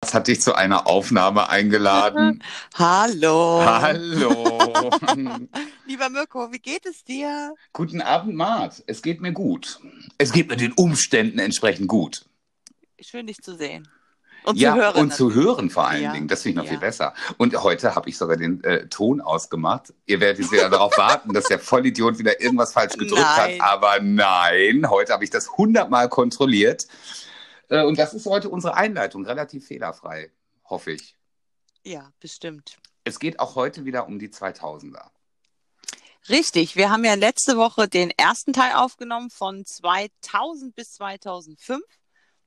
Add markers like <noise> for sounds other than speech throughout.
Was hat dich zu einer Aufnahme eingeladen? <laughs> Hallo. Hallo. <laughs> Lieber Mirko, wie geht es dir? Guten Abend, Mart. Es geht mir gut. Es geht mir den Umständen entsprechend gut. Schön, dich zu sehen. Und ja, zu hören. und zu hören vor allen Ja. Dingen. Das finde ich noch Ja. viel besser. Und heute habe ich sogar den äh, Ton ausgemacht. Ihr werdet jetzt wieder darauf warten, dass der Vollidiot wieder irgendwas falsch gedrückt Nein. hat. Aber nein, heute habe ich das hundertmal kontrolliert. Äh, und das ist heute unsere Einleitung, relativ fehlerfrei, hoffe ich. ja, bestimmt. Es geht auch heute wieder um die 2000er. Richtig, wir haben ja letzte Woche den ersten Teil aufgenommen von 2000 bis 2005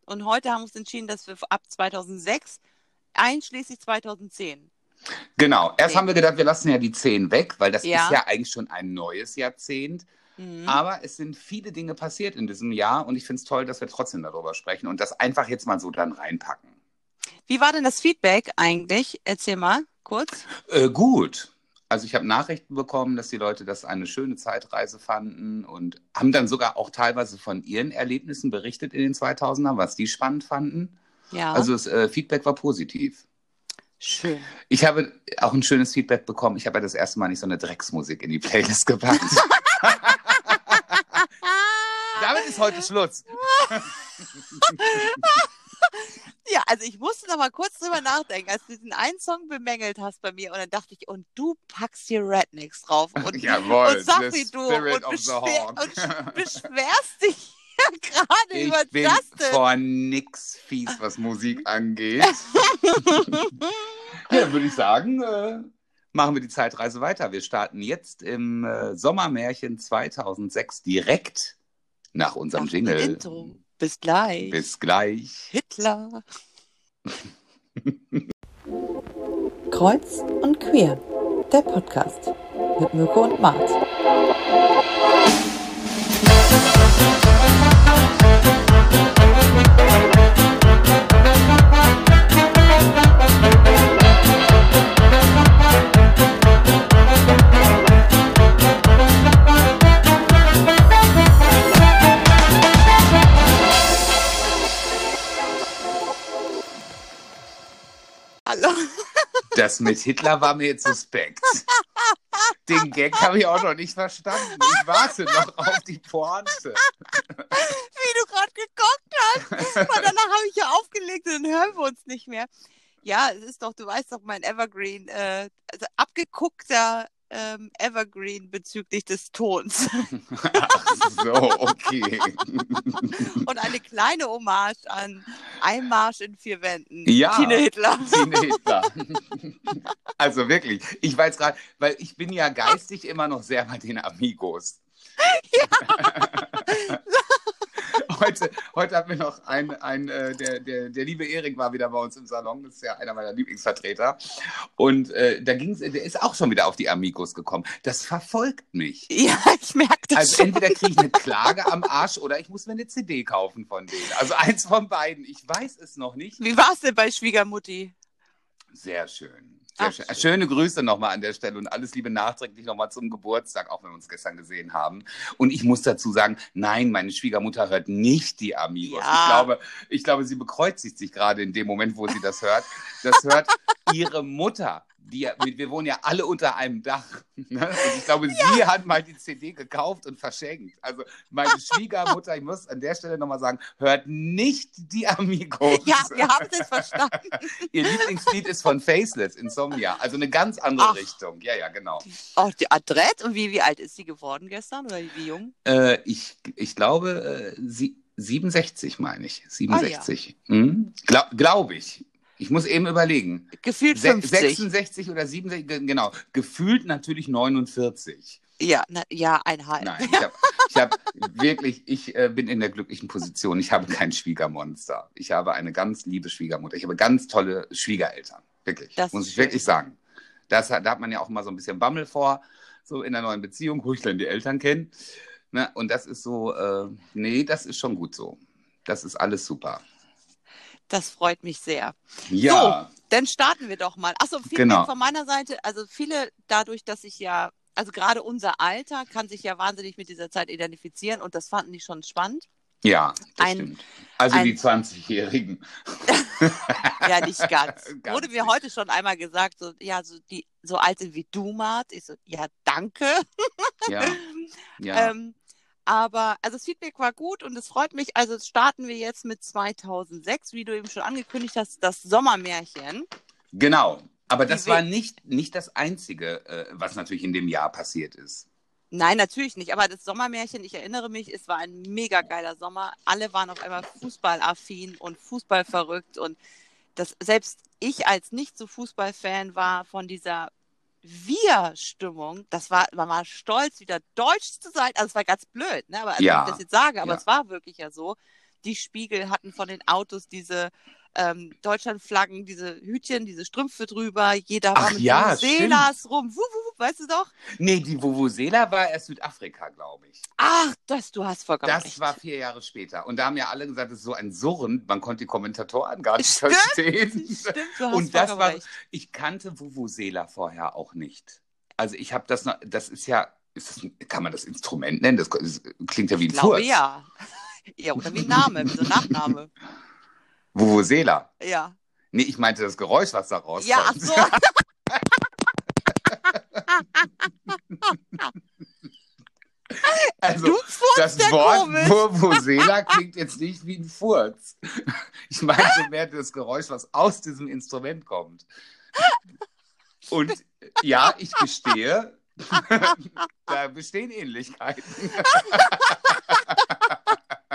und heute haben wir uns entschieden, dass wir ab 2006 einschließlich 2010. Genau. Erst Okay. haben wir gedacht, wir lassen ja die 10 weg, weil das Ja. ist ja eigentlich schon ein neues Jahrzehnt. Mhm. Aber es sind viele Dinge passiert in diesem Jahr und ich finde es toll, dass wir trotzdem darüber sprechen und das einfach jetzt mal so dann reinpacken. Wie war denn das Feedback eigentlich? Erzähl mal kurz. Äh, gut. Also ich habe Nachrichten bekommen, dass die Leute das eine schöne Zeitreise fanden und haben dann sogar auch teilweise von ihren Erlebnissen berichtet in den 2000ern, was die spannend fanden. Ja, Also das äh, Feedback war positiv. schön. Ich habe auch ein schönes Feedback bekommen. Ich habe ja das erste Mal nicht so eine Drecksmusik in die Playlist gepackt. <laughs> Ist heute Schluss. <laughs> Ja, also ich musste noch mal kurz drüber nachdenken, als du diesen einen Song bemängelt hast bei mir und dann dachte ich, und du packst hier Rednecks drauf <laughs> und, Jawohl, und sag wie du spirit und, of the beschwer, und sch- beschwerst dich <laughs> hier gerade über Ich bin Justin. vor nix fies, was Musik angeht. ja, würde ich sagen, äh, machen wir die Zeitreise weiter. Wir starten jetzt im äh, Sommermärchen 2006 direkt nach unserem Nach Jingle. Intro. Bis gleich. Bis gleich. Hitler. Kreuz und quer. Der Podcast mit Mirko und Mart. Das mit Hitler war mir jetzt suspekt. Den Gag habe ich auch noch nicht verstanden. Ich warte noch auf die Pointe. wie du gerade geguckt hast. Weil danach habe ich ja aufgelegt und dann hören wir uns nicht mehr. Ja, es ist doch, du weißt doch, mein Evergreen, äh, also abgeguckter ähm, Evergreen bezüglich des Tons. <laughs> Ach so, okay. <laughs> und eine kleine Hommage an Einmarsch in vier Wänden. Ja. Tine Hitler. Tine Hitler. <laughs> Also wirklich, ich weiß gerade, weil ich bin ja geistig immer noch sehr bei den Amigos. Heute, heute hatten wir noch ein, ein äh, der, der, der liebe Erik war wieder bei uns im Salon, das ist ja einer meiner Lieblingsvertreter. Und äh, da ging's, der ist auch schon wieder auf die Amigos gekommen. Das verfolgt mich. Ja, ich merke das Also schon. entweder kriege ich eine Klage am Arsch oder ich muss mir eine CD kaufen von denen. Also eins von beiden. Ich weiß es noch nicht. Wie war es denn bei Schwiegermutti? Sehr schön. Ach, schön. Schöne Grüße nochmal an der Stelle und alles Liebe nachträglich nochmal zum Geburtstag, auch wenn wir uns gestern gesehen haben. Und ich muss dazu sagen, nein, meine Schwiegermutter hört nicht die Amigos. Ja. Ich, glaube, ich glaube, sie bekreuzigt sich gerade in dem Moment, wo sie das hört. Das hört <laughs> ihre Mutter. Die, wir wohnen ja alle unter einem Dach. Ne? Und ich glaube, sie hat mal die CD gekauft und verschenkt. Also meine Schwiegermutter, ich muss an der Stelle nochmal sagen, hört nicht die Amigos. Ja, wir haben es verstanden. Ihr Lieblingslied ist von Faceless, Insomnia. Also eine ganz andere Ach. Richtung. Ja, ja, genau. Oh, die Adrett. Und wie, wie alt ist sie geworden gestern? Oder wie jung? Äh, ich, ich glaube, äh, sie, 67 meine ich. 67. Hm? Gla Glaube ich. Ich muss eben überlegen. Gefühlt Se 50. 66 oder 67, ge- genau. Gefühlt natürlich 49. Ja, na, ja, einhalb. Nein, ich habe ich hab wirklich, ich äh, bin in der glücklichen Position. Ich habe kein Schwiegermonster. Ich habe eine ganz liebe Schwiegermutter. Ich habe ganz tolle Schwiegereltern. Wirklich. Das muss ich wirklich sagen. Das, da hat man ja auch immer so ein bisschen Bammel vor, so in der neuen Beziehung, wo ich dann die Eltern kenne. Ne? Und das ist so, äh, nee, das ist schon gut so. Das ist alles super. Das freut mich sehr. Ja, Dann starten wir doch mal. Achso, Feedback Genau. von meiner Seite. Also viele, dadurch, dass ich ja, also gerade unser Alter kann sich ja wahnsinnig mit dieser Zeit identifizieren und das fanden die schon spannend. ja, das Ein- stimmt. Also Ein- die 20-Jährigen. <laughs> Ja, nicht ganz. <laughs> Ganz Wurde mir heute schon einmal gesagt, so, ja, so die so alte wie du, Mart. Ich so, ja, danke. Ja. <laughs> ja. Ähm, aber also das Feedback war gut und es freut mich. Also starten wir jetzt mit 2006, wie du eben schon angekündigt hast, das Sommermärchen. Genau. Aber das war nicht, nicht das Einzige, äh, was natürlich in dem Jahr passiert ist. Nein, natürlich nicht. Aber das Sommermärchen, ich erinnere mich, es war ein mega geiler Sommer. Alle waren auf einmal fußballaffin und fußballverrückt. Und das, selbst ich als nicht so Fußballfan war von dieser Wir-Stimmung. Das war, man war stolz, wieder Deutsch zu sein. Also es war ganz blöd, ne? Aber also, Ja, wenn ich das jetzt sage, aber ja. es war wirklich ja so. Die Spiegel hatten von den Autos diese ähm, Deutschlandflaggen, diese Hütchen, diese Strümpfe drüber. Jeder war Ach mit ja, Selas rum. Wuh, wuh, weißt du doch? Nee, die Vuvuzela war erst Südafrika, glaube ich. Ach, das, du hast vollkommen Das recht. war vier Jahre später. Und da haben ja alle gesagt, es ist so ein Surren, man konnte die Kommentatoren gar nicht Stimmt. verstehen. Stimmt, du hast Und das war, recht. ich kannte Vuvuzela vorher auch nicht. Also ich habe das noch, das ist ja, ist das, kann man das Instrument nennen? Das, das klingt ja wie Ich ein glaube Furz. ja. <laughs> Ja, oder wie ein Name, wie so ein Nachname. <laughs> Vuvuzela. Ja. Nee, ich meinte das Geräusch, was da rauskommt. Ja, ach so. <laughs> Also, du das Wort. Vuvuzela <laughs> klingt jetzt nicht wie ein Furz. Ich meinte mehr das Geräusch, was aus diesem Instrument kommt. Und ja, ich gestehe, <laughs> da bestehen Ähnlichkeiten.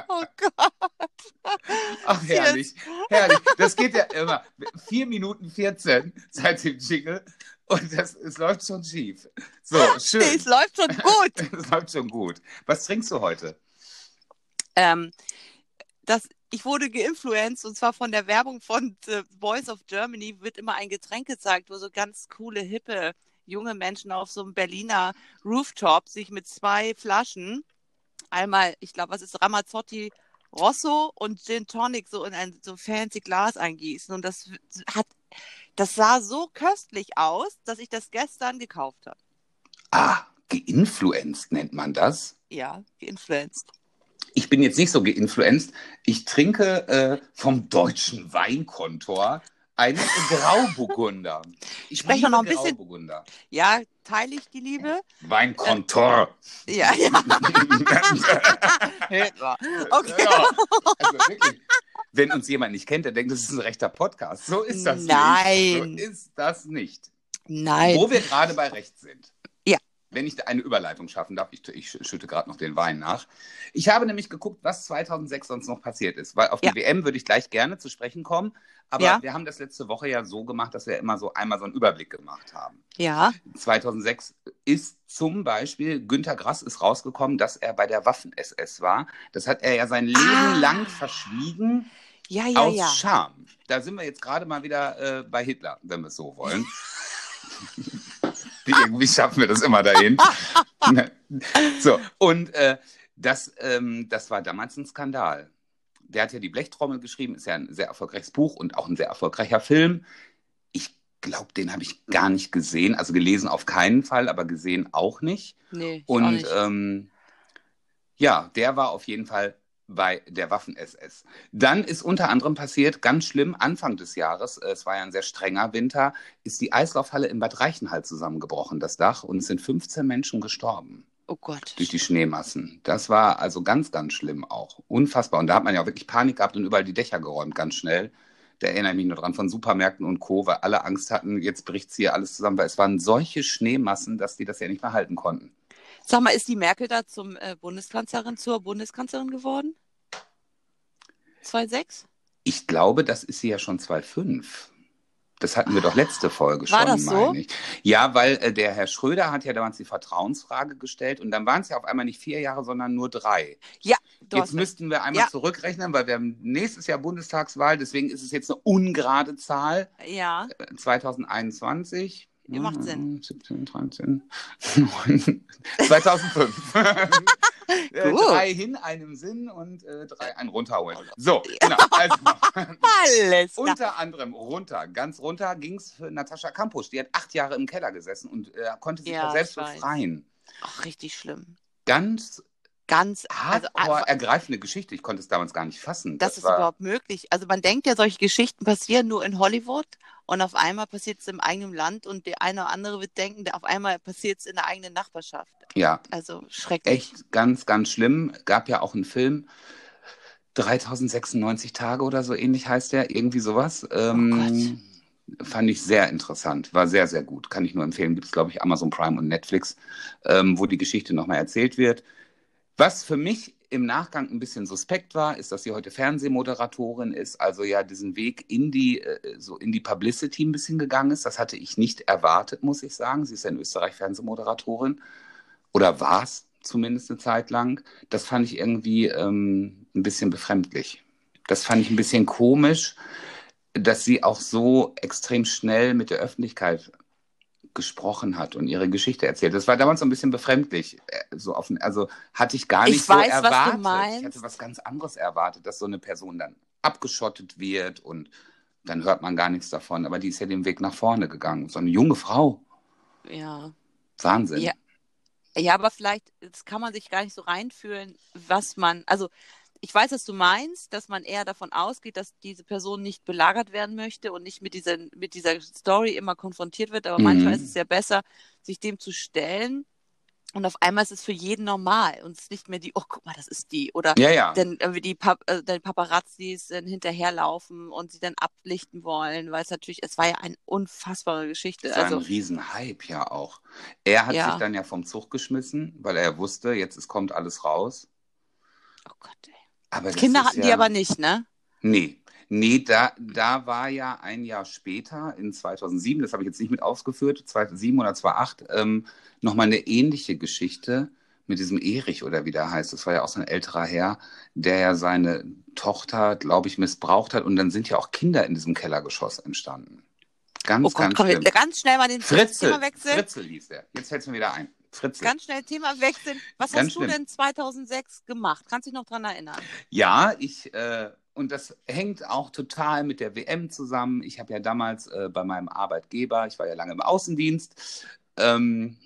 Oh Gott. <laughs> Ach, herrlich, herrlich. Das geht ja immer. 4 Minuten 14 seit dem Jingle und das, es läuft schon schief. So, <laughs> schön. es läuft schon gut. <laughs> Es läuft schon gut. Was trinkst du heute? ähm, das, ich wurde geinfluenced und zwar von der Werbung von The Voice of Germany wird immer ein Getränk gezeigt, wo so ganz coole, hippe, junge Menschen auf so einem Berliner Rooftop sich mit zwei Flaschen, einmal, ich glaube, was ist Ramazzotti Rosso und Gin Tonic so in ein so fancy Glas eingießen. Und das hat, das sah so köstlich aus, dass ich das gestern gekauft habe. Ah, geinfluenced nennt man das. Ja, geinfluenced. Ich bin jetzt nicht so geinfluenced. Ich trinke äh, vom deutschen Weinkontor einen Grauburgunder. Ich Spreche noch ein bisschen-. Ja, teile ich die Liebe? Weinkontor. Ja, <laughs> ja. Okay. Ja, also wirklich. Wenn uns jemand nicht kennt, der denkt, das ist ein rechter Podcast. So ist das Nein. nicht. So ist das nicht. Nein. Wo wir gerade bei Recht sind. Wenn ich eine Überleitung schaffen darf, ich, ich schütte gerade noch den Wein nach. Ich habe nämlich geguckt, was 2006 sonst noch passiert ist, weil auf die Ja. WM würde ich gleich gerne zu sprechen kommen. Aber Ja. wir haben das letzte Woche ja so gemacht, dass wir immer so einmal so einen Überblick gemacht haben. Ja. 2006 ist zum Beispiel, Günter Grass ist rausgekommen, dass er bei der Waffen-SS war. Das hat er ja sein Leben Ah. lang verschwiegen Ja, ja, aus ja. Scham. Da sind wir jetzt gerade mal wieder äh, bei Hitler, wenn wir es so wollen. <laughs> Wie irgendwie schaffen wir das immer dahin. <laughs> Ne? so, und äh, das, ähm, das war damals ein Skandal. Der hat ja die Blechtrommel geschrieben, ist ja ein sehr erfolgreiches Buch und auch ein sehr erfolgreicher Film. Ich glaube, den habe ich gar nicht gesehen. Also gelesen auf keinen Fall, aber gesehen auch nicht. Nee, ich auch Und nicht. ähm, ja, der war auf jeden Fall bei der Waffen-SS. Dann ist unter anderem passiert, ganz schlimm, Anfang des Jahres, äh, es war ja ein sehr strenger Winter, ist die Eislaufhalle in Bad Reichenhall zusammengebrochen, das Dach, und es sind 15 Menschen gestorben oh Gott. durch die Schneemassen. Das war also ganz, ganz schlimm auch. Unfassbar. Und da hat man ja auch wirklich Panik gehabt und überall die Dächer geräumt, ganz schnell. Da erinnere ich mich nur dran von Supermärkten und Co., weil alle Angst hatten, jetzt bricht hier alles zusammen, weil es waren solche Schneemassen, dass die das ja nicht mehr halten konnten. Sag mal, ist die Merkel da zum äh, Bundeskanzlerin, zur Bundeskanzlerin geworden? 2,6? Ich glaube, das ist sie ja schon 2,5. Das hatten wir doch letzte Folge War schon, das so? meine ich. Ja, weil äh, der Herr Schröder hat ja damals die Vertrauensfrage gestellt und dann waren es ja auf einmal nicht vier Jahre, sondern nur drei. Du jetzt müssten wir einmal Ja. zurückrechnen, weil wir haben nächstes Jahr Bundestagswahl, deswegen ist es jetzt eine ungerade Zahl. Ja. Äh, 2021. Ja, macht Sinn. 17, 13, 9, 2005. Äh, drei hin, einem Sinn und äh, drei ein runterholen. So, genau. Also, <laughs> Alles klar. unter anderem runter, ganz runter ging es für Natascha Kampusch. Die hat acht Jahre im Keller gesessen und äh, konnte sich Ja, selbst befreien. Ach, richtig schlimm. Ganz ganz, also Hardcore einfach- ergreifende Geschichte. Ich konnte es damals gar nicht fassen. das, ist überhaupt möglich. Also man denkt ja, solche Geschichten passieren nur in Hollywood und auf einmal passiert es im eigenen Land und der eine oder andere wird denken, der- auf einmal passiert es in der eigenen Nachbarschaft. Ja, Also schrecklich. echt ganz, ganz schlimm. Gab ja auch einen Film, 3096 Tage oder so ähnlich heißt der, irgendwie sowas. Ähm, fand ich sehr interessant, war sehr, sehr gut. Kann ich nur empfehlen. Gibt es, glaube ich, Amazon Prime und Netflix, ähm, wo die Geschichte nochmal erzählt wird. Was für mich im Nachgang ein bisschen suspekt war, ist, dass sie heute Fernsehmoderatorin ist, also ja diesen Weg in die, äh, so in die Publicity ein bisschen gegangen ist. Das hatte ich nicht erwartet, muss ich sagen. Sie ist ja in Österreich Fernsehmoderatorin oder war es zumindest eine Zeit lang. Das fand ich irgendwie ähm, ein bisschen befremdlich. Das fand ich ein bisschen komisch, dass sie auch so extrem schnell mit der Öffentlichkeit gesprochen hat und ihre Geschichte erzählt. Das war damals so ein bisschen befremdlich. Äh, So offen, also hatte ich gar Ich nicht so weiß, was du erwartet. meinst. Ich hatte was ganz anderes erwartet, dass so eine Person dann abgeschottet wird und dann hört man gar nichts davon. Aber die ist ja den Weg nach vorne gegangen. So eine junge Frau. Ja. Wahnsinn. Ja. Ja, aber vielleicht kann man sich gar nicht so reinfühlen, was man, also ich weiß, was du meinst, dass man eher davon ausgeht, dass diese Person nicht belagert werden möchte und nicht mit dieser, mit dieser Story immer konfrontiert wird. Aber Mhm. manchmal ist es ja besser, sich dem zu stellen. Und auf einmal ist es für jeden normal und es ist nicht mehr die, oh, guck mal, das ist die. Oder Ja, ja. dann die, Pap äh, dann Paparazzis dann hinterherlaufen und sie dann ablichten wollen, weil es natürlich, es war ja eine unfassbare Geschichte. Das war Also, ein Riesenhype ja auch. Er hat Ja. sich dann ja vom Zug geschmissen, weil er wusste, jetzt es kommt alles raus. oh Gott, ey. Aber Kinder hatten die ja- aber nicht, ne? Nee. Nee, da, da war ja ein Jahr später, in 2007, das habe ich jetzt nicht mit ausgeführt, 2007 oder 2008, ähm, nochmal eine ähnliche Geschichte mit diesem Erich oder wie der heißt. Das war ja auch so ein älterer Herr, der ja seine Tochter, glaube ich, missbraucht hat. Und dann sind ja auch Kinder in diesem Kellergeschoss entstanden. Ganz, Oh Gott, ganz komm, ganz schnell mal den Fritzel, Thema wechseln. Fritzel hieß der. Jetzt fällt es mir wieder ein. Fritzel. Ganz schnell Thema wechseln. Was Ganz hast du schlimm. denn 2006 gemacht? Kannst du dich noch dran erinnern? Ja, ich, äh, und das hängt auch total mit der WM zusammen. Ich habe ja damals äh, bei meinem Arbeitgeber, ich war ja lange im Außendienst, ähm,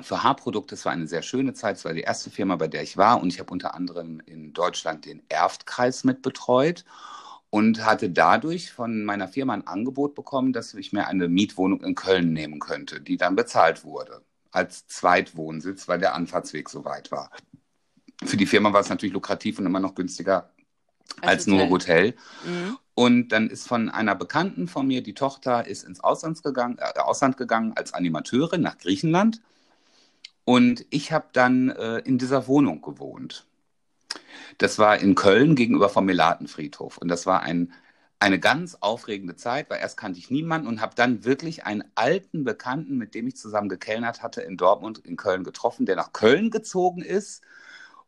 für Haarprodukte, es war eine sehr schöne Zeit, es war die erste Firma, bei der ich war und ich habe unter anderem in Deutschland den Erftkreis mitbetreut und hatte dadurch von meiner Firma ein Angebot bekommen, dass ich mir eine Mietwohnung in Köln nehmen könnte, die dann bezahlt wurde als Zweitwohnsitz, weil der Anfahrtsweg so weit war. Für die Firma war es natürlich lukrativ und immer noch günstiger als, nur Hotel. Mhm. Und dann ist von einer Bekannten von mir, die Tochter ist ins Ausland gegangen, äh, Ausland gegangen als Animateurin nach Griechenland. Und ich habe dann äh, in dieser Wohnung gewohnt. Das war in Köln gegenüber vom Melatenfriedhof. Und das war ein, eine ganz aufregende Zeit, weil erst kannte ich niemanden und habe dann wirklich einen alten Bekannten, mit dem ich zusammen gekellnert hatte, in Dortmund, in Köln getroffen, der nach Köln gezogen ist.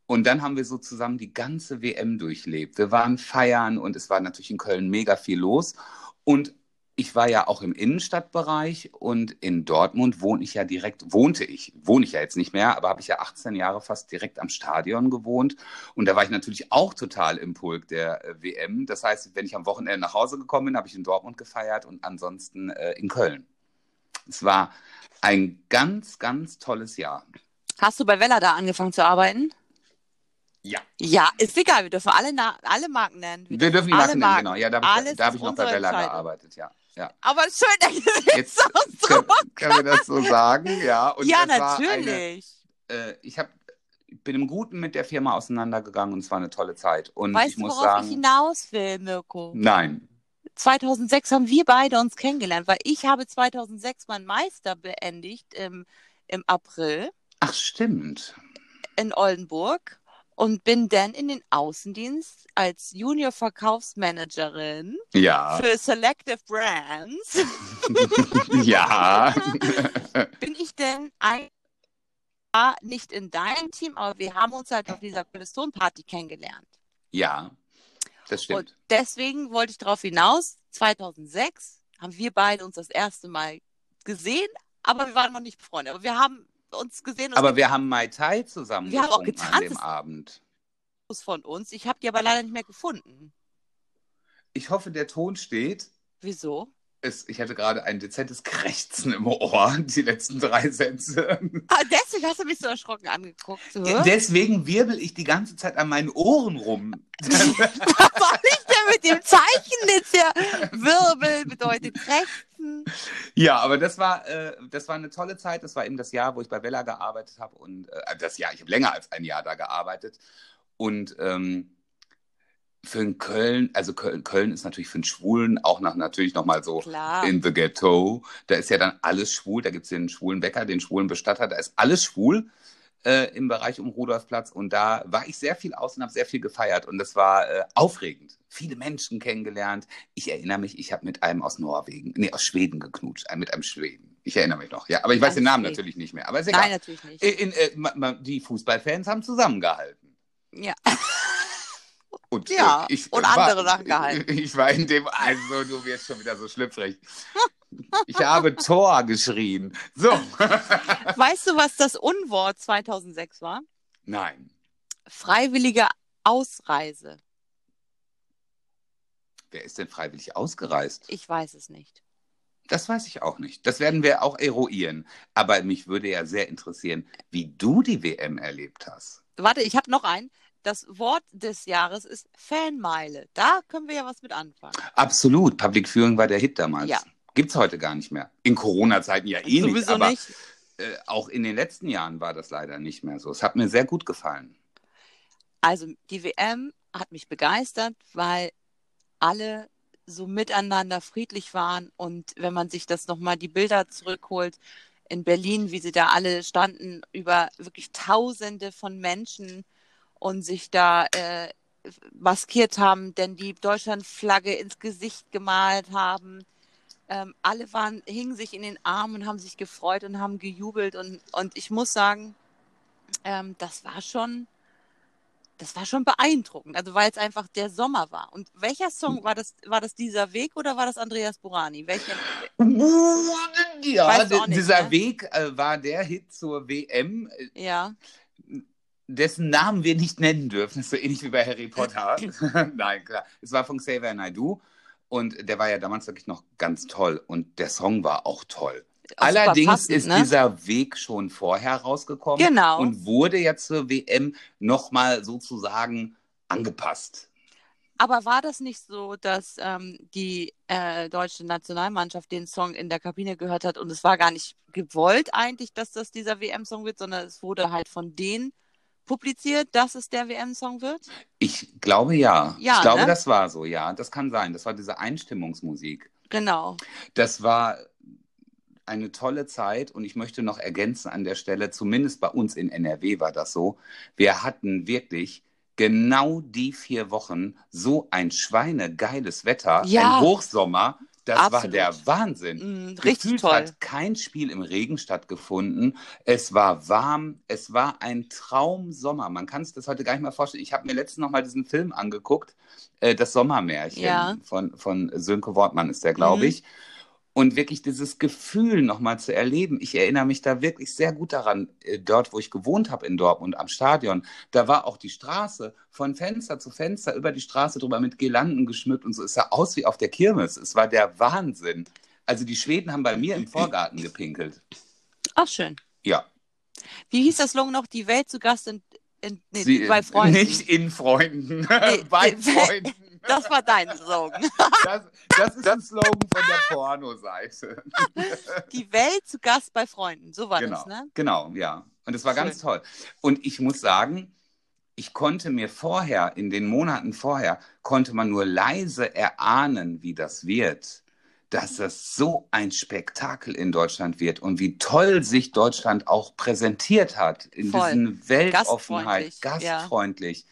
Und dann haben wir so zusammen die ganze WM durchlebt. Wir waren feiern und es war natürlich in Köln mega viel los. Und ich war ja auch im Innenstadtbereich und in Dortmund wohne ich ja direkt, wohnte ich, wohne ich ja jetzt nicht mehr, aber habe ich ja 18 Jahre fast direkt am Stadion gewohnt. Und da war ich natürlich auch total im Pulk der äh, WM. Das heißt, wenn ich am Wochenende nach Hause gekommen bin, habe ich in Dortmund gefeiert und ansonsten äh, in Köln. Es war ein ganz, ganz tolles Jahr. Hast du bei Vella da angefangen zu arbeiten? Ja. Ja, ist egal. Wir dürfen alle, Na alle Marken nennen. Wir dürfen die Marken nennen, genau. Ja, da habe ich, da hab ich noch bei Bella gearbeitet, ja. ja. Aber schön, Jetzt <laughs> können, können wir das so sagen, ja. Und ja, war eine, natürlich. äh, ich hab, bin im Guten mit der Firma auseinandergegangen und es war eine tolle Zeit. Und weißt ich du, muss worauf ich sagen, hinaus will, Mirko? nein. 2006 haben wir beide uns kennengelernt, weil ich habe 2006 meinen Meister beendigt im, im April Ach, stimmt. in Oldenburg und bin dann in den Außendienst als Junior-Verkaufsmanagerin Ja. für Selective Brands. <laughs> ja. <laughs> bin ich denn ein nicht in deinem Team, aber wir haben uns halt auf dieser Coliston-Party kennengelernt. ja. Das stimmt. Und deswegen wollte ich darauf hinaus, 2006 haben wir beide uns das erste Mal gesehen, aber wir waren noch nicht befreundet. Aber wir haben uns gesehen und aber wir haben Mai Tai zusammen Wir haben auch getanzt. an dem Abend. Von uns. Ich habe die aber leider nicht mehr gefunden. Ich hoffe, der Ton steht. Wieso? Es, ich hatte gerade ein dezentes Krächzen im Ohr, <laughs> die letzten drei Sätze. Ah, deswegen hast du mich so erschrocken angeguckt. So. Deswegen wirbel ich die ganze Zeit an meinen Ohren rum. <laughs> Soll ich denn <laughs> mit dem Zeichen jetzt hier? Wirbel bedeutet Krächzen. Ja, aber das war, äh, das war eine tolle Zeit. Das war eben das Jahr, wo ich bei Vella gearbeitet habe. Und äh, das Jahr, ich habe länger als ein Jahr da gearbeitet. Und ähm, für einen Köln, also Köln, Köln ist natürlich für einen Schwulen auch noch, natürlich nochmal so Klar. in the Ghetto. Da ist ja dann alles schwul. Da gibt es den schwulen Bäcker, den schwulen Bestatter. Da ist alles schwul äh, im Bereich um Rudolfplatz. Und da war ich sehr viel aus und habe sehr viel gefeiert. Und das war äh, aufregend. Viele Menschen kennengelernt. Ich erinnere mich, ich habe mit einem aus Norwegen, nee, aus Schweden geknutscht. Äh, mit einem Schweden. Ich erinnere mich noch. Ja, aber ich weiß den Namen Schweden. natürlich nicht mehr. Aber ist egal. Nein, natürlich nicht. In, äh, ma- ma- die Fußballfans haben zusammengehalten. Ja. <laughs> Und, Ja, äh, ich, und war, andere Sachen gehalten. <laughs> Ich war in dem, also du wirst schon wieder so schlüpfrig. <laughs> Ich habe Tor geschrien. So. <laughs> Weißt du, was das Unwort 2006 war? Nein. Freiwillige Ausreise. Wer ist denn freiwillig ausgereist? Ich weiß es nicht. Das weiß ich auch nicht. Das werden wir auch eruieren. Aber mich würde ja sehr interessieren, wie du die WM erlebt hast. Warte, ich habe noch einen. Das Wort des Jahres ist Fanmeile. Da können wir ja was mit anfangen. Absolut. Public Viewing war der Hit damals. Ja. Gibt's heute gar nicht mehr. In Corona-Zeiten ja eh nicht. Sowieso Aber nicht. Äh, auch in den letzten Jahren war das leider nicht mehr so. Es hat mir sehr gut gefallen. Also die WM hat mich begeistert, weil alle so miteinander friedlich waren und wenn man sich das nochmal die Bilder zurückholt in Berlin, wie sie da alle standen, über wirklich Tausende von Menschen und sich da äh, maskiert haben, denn die Deutschlandflagge ins Gesicht gemalt haben. Ähm, alle waren, hingen sich in den Armen und haben sich gefreut und haben gejubelt und, und ich muss sagen, ähm, das war schon, das war schon beeindruckend. Also weil es einfach der Sommer war. Und welcher Song war das? War das dieser Weg oder war das Andreas Burani? Welchen? Ja, nicht, dieser ne? Weg äh, war der Hit zur WM, äh, Ja. dessen Namen wir nicht nennen dürfen. ist so ähnlich wie bei Harry Potter. <laughs> Nein, klar. Es war von Xavier Naidoo und der war ja damals wirklich noch ganz toll und der Song war auch toll. Auch super Allerdings passend, ist ne? dieser Weg schon vorher rausgekommen Genau. und wurde jetzt zur WM nochmal sozusagen angepasst. Aber war das nicht so, dass ähm, die äh, deutsche Nationalmannschaft den Song in der Kabine gehört hat und es war gar nicht gewollt eigentlich, dass das dieser WM-Song wird, sondern es wurde halt von denen publiziert, dass es der WM-Song wird? Ich glaube ja. Ja, ich glaube, ne? das war so, ja. Das kann sein. Das war diese Einstimmungsmusik. Genau. Das war eine tolle Zeit und ich möchte noch ergänzen an der Stelle, zumindest bei uns in NRW war das so. Wir hatten wirklich genau die vier Wochen so ein schweinegeiles Wetter, Ja. ein Hochsommer. Das war Absolut. der Wahnsinn. Mm, richtig Gefühlt toll. hat kein Spiel im Regen stattgefunden. Es war warm. Es war ein Traumsommer. Man kann es das heute gar nicht mehr vorstellen. Ich habe mir letztens noch mal diesen Film angeguckt, äh, das Sommermärchen Ja. von, von Sönke Wortmann ist der, glaube Mhm. ich. Und wirklich dieses Gefühl nochmal zu erleben. Ich erinnere mich da wirklich sehr gut daran, äh, dort, wo ich gewohnt habe in Dortmund am Stadion. Da war auch die Straße von Fenster zu Fenster über die Straße drüber mit Girlanden geschmückt und so. Es sah aus wie auf der Kirmes. Es war der Wahnsinn. Also die Schweden haben bei mir im Vorgarten gepinkelt. Ach, schön. Ja. Wie hieß das Slogan noch? Die Welt zu Gast in, in nee, Sie- bei Freunden. Nicht in Freunden. <laughs> Nee, bei Freunden. Das war dein Slogan. <laughs> Das, das ist ein Slogan von der Pornoseite. <laughs> Die Welt zu Gast bei Freunden. So war genau, das, ne? genau, ja. Und es war Schön. ganz toll. Und ich muss sagen, ich konnte mir vorher, in den Monaten vorher, konnte man nur leise erahnen, wie das wird. Dass das so ein Spektakel in Deutschland wird und wie toll sich Deutschland auch präsentiert hat in Voll. diesen Weltoffenheit, Gastfreundlich, ja.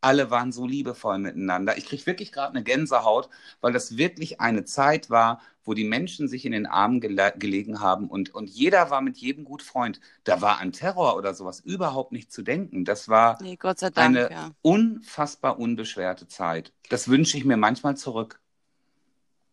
Alle waren so liebevoll miteinander. Ich kriege wirklich gerade eine Gänsehaut, weil das wirklich eine Zeit war, wo die Menschen sich in den Armen gele gelegen haben und, und jeder war mit jedem gut Freund. Da war an Terror oder sowas überhaupt nicht zu denken. Das war Nee, Dank, eine ja. unfassbar unbeschwerte Zeit. Das wünsche ich mir manchmal zurück.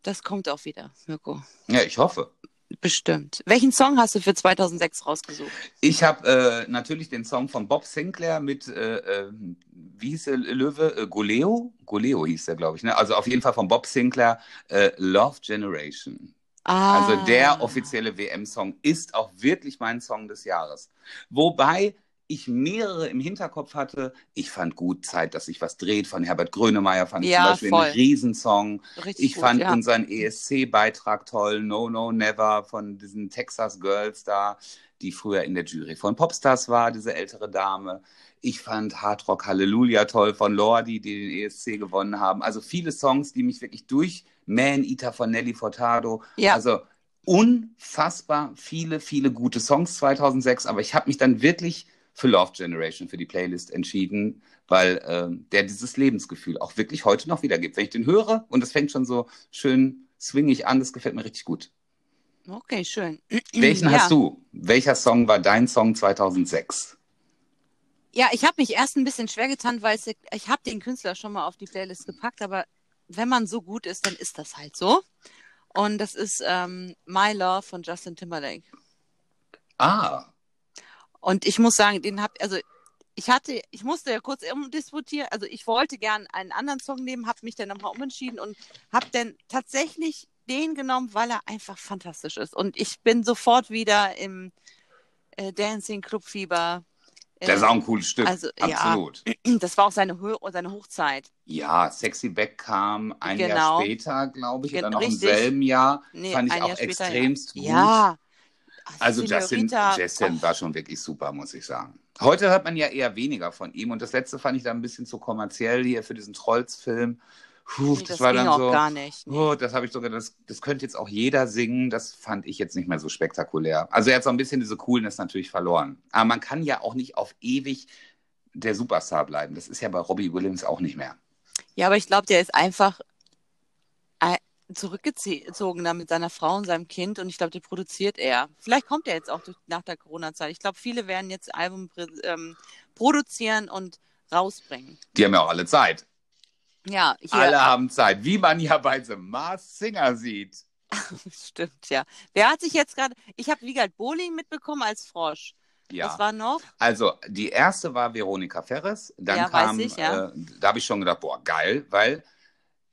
Das kommt auch wieder, Mirko. Ja, ich hoffe. Bestimmt. Welchen Song hast du für 2006 rausgesucht? Ich habe äh, natürlich den Song von Bob Sinclair mit, äh, äh, wie hieß der Löwe? Äh, Goleo? Goleo hieß der, glaube ich. Ne? Also auf jeden Fall von Bob Sinclair, äh, Love Generation. Ah. Also der offizielle WM-Song ist auch wirklich mein Song des Jahres. Wobei ich mehrere im Hinterkopf hatte. Ich fand gut Zeit, dass sich was dreht von Herbert Grönemeyer, fand ich Ja, zum Beispiel voll. einen Riesensong. Richtig Ich gut, fand ja. unseren ESC-Beitrag toll, No No Never von diesen Texas Girls da, die früher in der Jury von Popstars war, diese ältere Dame. Ich fand Hard Rock Hallelujah toll von Lordi, die den ESC gewonnen haben. Also viele Songs, die mich wirklich durch Man Eater von Nelly Furtado. Ja. Also unfassbar viele, viele gute Songs 2006. Aber ich habe mich dann wirklich für Love Generation, für die Playlist entschieden, weil ähm, der dieses Lebensgefühl auch wirklich heute noch wiedergibt. Wenn ich den höre und es fängt schon so schön swingig an, das gefällt mir richtig gut. Okay, schön. Welchen ja. hast du? Welcher Song war dein Song 2006? Ja, ich habe mich erst ein bisschen schwer getan, weil ich habe den Künstler schon mal auf die Playlist gepackt, aber wenn man so gut ist, dann ist das halt so. Und das ist ähm, My Love von Justin Timberlake. Ah, Und ich muss sagen, den hab, also ich hatte, ich musste ja kurz umdisputieren, also ich wollte gern einen anderen Song nehmen, habe mich dann nochmal umentschieden und habe dann tatsächlich den genommen, weil er einfach fantastisch ist. Und ich bin sofort wieder im äh, Dancing Club Fieber. der ist auch ein cooles Stück. also, ja. Absolut. <clears throat> Das war auch seine, Ho seine Hochzeit. Ja. Sexy Back kam ein Jahr Genau. später, glaube ich, Gen- oder noch im richtig. selben Jahr. Nee, Fand ich auch Jahr später, extremst ja. gut. Ja. Also Justin, Justin war schon wirklich super, muss ich sagen. Heute hört man ja eher weniger von ihm und das letzte fand ich dann ein bisschen zu kommerziell hier für diesen Trolls-Film. Puh, Nee, das, das war dann auch so. gar nicht. Nee. Oh, das habe ich sogar, das, das könnte jetzt auch jeder singen. Das fand ich jetzt nicht mehr so spektakulär. Also er hat so ein bisschen diese Coolness natürlich verloren. Aber man kann ja auch nicht auf ewig der Superstar bleiben. Das ist ja bei Robbie Williams auch nicht mehr. Ja, aber ich glaube, der ist einfach zurückgezogen da mit seiner Frau und seinem Kind und ich glaube, der produziert er. Vielleicht kommt er jetzt auch durch, nach der Corona-Zeit. Ich glaube, viele werden jetzt Album ähm, produzieren und rausbringen. Die haben ja auch alle Zeit. Ja, Alle haben Zeit, wie man ja bei The Mars Singer sieht. <laughs> stimmt, ja. Wer hat sich jetzt gerade, ich habe Wiegald Bohling mitbekommen als Frosch. Ja. Das war noch, Also die erste war Veronika Ferres. Dann Ja, kam, ich, ja. äh, da habe ich schon gedacht, boah, geil, weil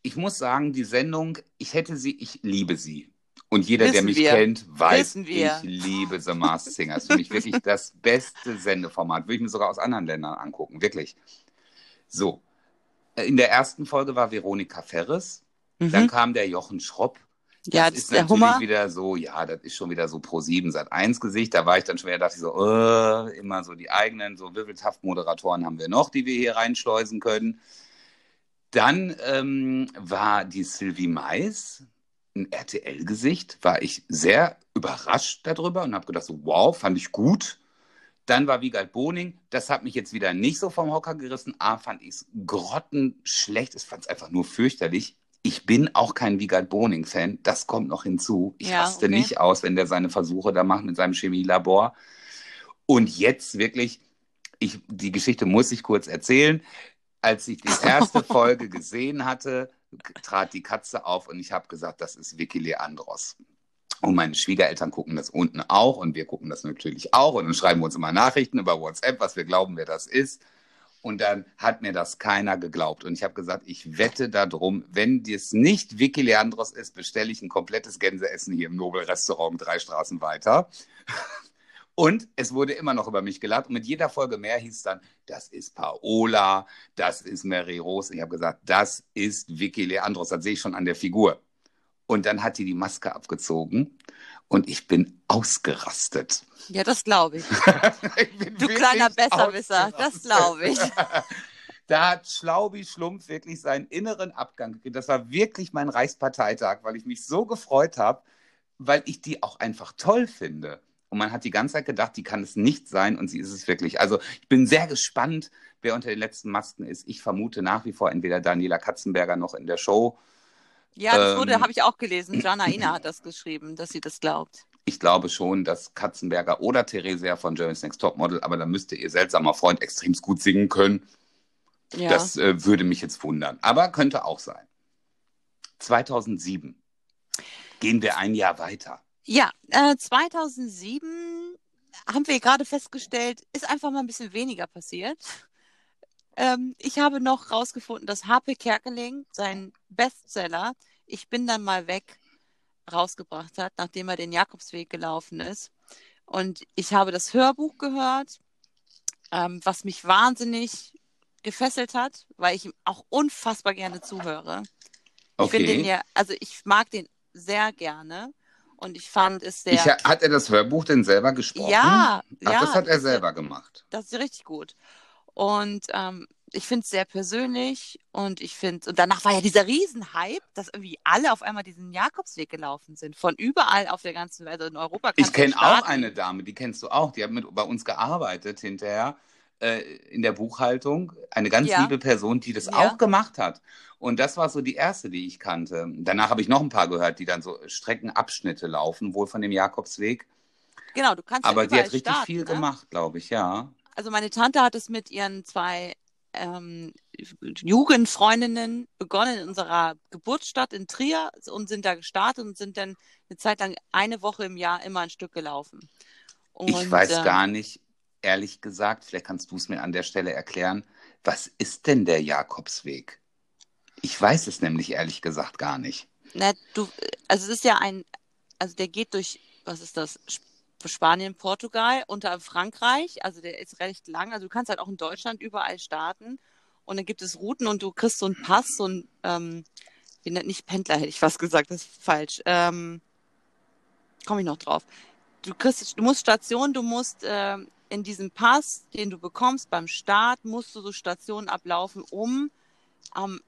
ich muss sagen, die Sendung, ich hätte sie, ich liebe sie. Und jeder, der Wissen mich wir. kennt, weiß, ich liebe The Masked Singer. Das ist für mich wirklich das beste Sendeformat. Würde ich mir sogar aus anderen Ländern angucken, wirklich. So, in der ersten Folge war Veronika Ferres. Dann mhm. kam der Jochen Schropp. ja, das das ist der natürlich Hummer. wieder so, ja, das ist schon wieder so pro 7 seit 1 Gesicht. Da war ich dann schon wieder, dachte ich so, äh, immer so die eigenen, so Wirbeltaft-Moderatoren haben wir noch, die wir hier reinschleusen können. Dann ähm, war die Sylvie Mais, ein RTL-Gesicht, war ich sehr überrascht darüber und habe gedacht, so, wow, fand ich gut. Dann war Wiegald Boning, das hat mich jetzt wieder nicht so vom Hocker gerissen. A, fand ich es grottenschlecht, ich fand es einfach nur fürchterlich. Ich bin auch kein Wiegald Boning-Fan, das kommt noch hinzu. Ich Ja, raste okay. nicht aus, wenn der seine Versuche da macht mit seinem Chemielabor. Und jetzt wirklich, ich, die Geschichte muss ich kurz erzählen. Als ich die erste Folge gesehen hatte, trat die Katze auf und ich habe gesagt, das ist Vicky Leandros. Und meine Schwiegereltern gucken das unten auch und wir gucken das natürlich auch und dann schreiben wir uns immer Nachrichten über WhatsApp, was wir glauben, wer das ist. Und dann hat mir das keiner geglaubt. Und ich habe gesagt, ich wette darum, wenn das nicht Vicky Leandros ist, bestelle ich ein komplettes Gänseessen hier im Nobel-Restaurant drei Straßen weiter. Und es wurde immer noch über mich gelacht. Und mit jeder Folge mehr hieß es dann, das ist Paola, das ist Mary Rose. Ich habe gesagt, das ist Vicky Leandros. Das sehe ich schon an der Figur. Und dann hat die die Maske abgezogen und ich bin ausgerastet. Ja, das glaube ich. <laughs> ich Du kleiner Besserwisser, das glaube ich. <laughs> Da hat Schlaubi Schlumpf wirklich seinen inneren Abgang gekriegt. Das war wirklich mein Reichsparteitag, weil ich mich so gefreut habe, weil ich die auch einfach toll finde. Und man hat die ganze Zeit gedacht, die kann es nicht sein und sie ist es wirklich. Also ich bin sehr gespannt, wer unter den letzten Masken ist. Ich vermute nach wie vor entweder Daniela Katzenberger noch in der Show. Ja, das wurde, Ähm. habe ich auch gelesen. Jana Ina hat das geschrieben, dass sie das glaubt. Ich glaube schon, dass Katzenberger oder Theresia von Jeremy's Next Topmodel, aber da müsste ihr seltsamer Freund extrem gut singen können. Ja. Das äh, würde mich jetzt wundern. Aber könnte auch sein. 2007. Gehen wir ein Jahr weiter. Ja, äh, 2007 haben wir gerade festgestellt, ist einfach mal ein bisschen weniger passiert. Ähm, ich habe noch rausgefunden, dass Harpe Kerkeling, sein Bestseller, Ich bin dann mal weg, rausgebracht hat, nachdem er den Jakobsweg gelaufen ist. Und ich habe das Hörbuch gehört, ähm, was mich wahnsinnig gefesselt hat, weil ich ihm auch unfassbar gerne zuhöre. Ich finde Okay. den ja, also ich mag den sehr gerne und ich fand es sehr. Ich, hat er das Hörbuch denn selber gesprochen? ja, Ach, ja, das hat er selber gemacht. Das ist richtig gut. Und ähm, ich finde es sehr persönlich und ich finde, und danach war ja dieser Riesenhype, dass irgendwie alle auf einmal diesen Jakobsweg gelaufen sind. Von überall auf der ganzen Welt, also in Europa. Ich kenne auch eine Dame, die kennst du auch, die hat mit bei uns gearbeitet hinterher äh, in der Buchhaltung. Eine ganz Ja. liebe Person, die das Ja. auch gemacht hat. Und das war so die erste, die ich kannte. Danach habe ich noch ein paar gehört, die dann so Streckenabschnitte laufen, wohl von dem Jakobsweg. Genau, du kannst Aber ja die hat richtig starten, viel ne? gemacht, glaube ich, ja. Also meine Tante hat es mit ihren zwei ähm, Jugendfreundinnen begonnen in unserer Geburtsstadt in Trier und sind da gestartet und sind dann eine Zeit lang eine Woche im Jahr immer ein Stück gelaufen. Und, ich weiß ähm, gar nicht, ehrlich gesagt, vielleicht kannst du es mir an der Stelle erklären, was ist denn der Jakobsweg? Ich weiß es nämlich ehrlich gesagt gar nicht. Na, du, also es ist ja ein, also der geht durch, was ist das? Sp- Spanien, Portugal, unter Frankreich. Also der ist recht lang. Also du kannst halt auch in Deutschland überall starten. Und dann gibt es Routen und du kriegst so einen Pass, so ein, ähm, wie nennt nicht Pendler, hätte ich fast gesagt, das ist falsch. Ähm, Komme ich noch drauf. Du kriegst, du musst Station, du musst ähm, in diesem Pass, den du bekommst beim Start, musst du so Stationen ablaufen, um am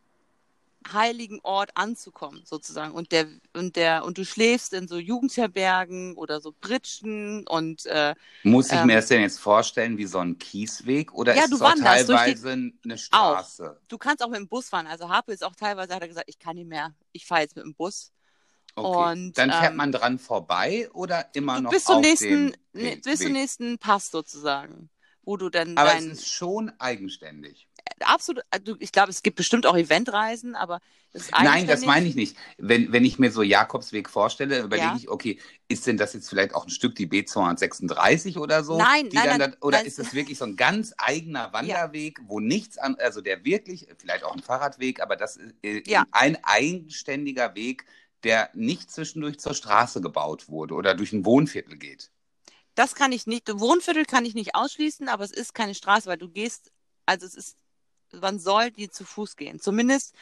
heiligen Ort anzukommen, sozusagen. Und der, und der, und du schläfst in so Jugendherbergen oder so Britschen und äh, Muss ich Ähm, mir das denn jetzt vorstellen wie so ein Kiesweg oder Ja, ist es auch durch die- teilweise eine Straße? du kannst auch mit dem Bus fahren. Also Harpe ist auch teilweise, hat er gesagt, ich kann nicht mehr, ich fahre jetzt mit dem Bus. Okay. Und, Dann fährt ähm, man dran vorbei oder immer noch bis zum auf nächsten, dem bis zum nächsten Pass sozusagen, wo du dann Aber dein, es ist schon eigenständig. absolut, also ich glaube, es gibt bestimmt auch Eventreisen, aber das ist Nein, das meine ich nicht. Wenn, wenn ich mir so Jakobsweg vorstelle, überlege Ja. ich, okay, ist denn das jetzt vielleicht auch ein Stück die B236 oder so? Nein, nein, dann nein, oder nein. ist es wirklich so ein ganz eigener Wanderweg, wo nichts an, also der wirklich, vielleicht auch ein Fahrradweg, aber das ist äh, Ja. ein eigenständiger Weg, der nicht zwischendurch zur Straße gebaut wurde oder durch ein Wohnviertel geht. Das kann ich nicht, Wohnviertel kann ich nicht ausschließen, aber es ist keine Straße, weil du gehst, also es ist, man soll die zu Fuß gehen. Zumindest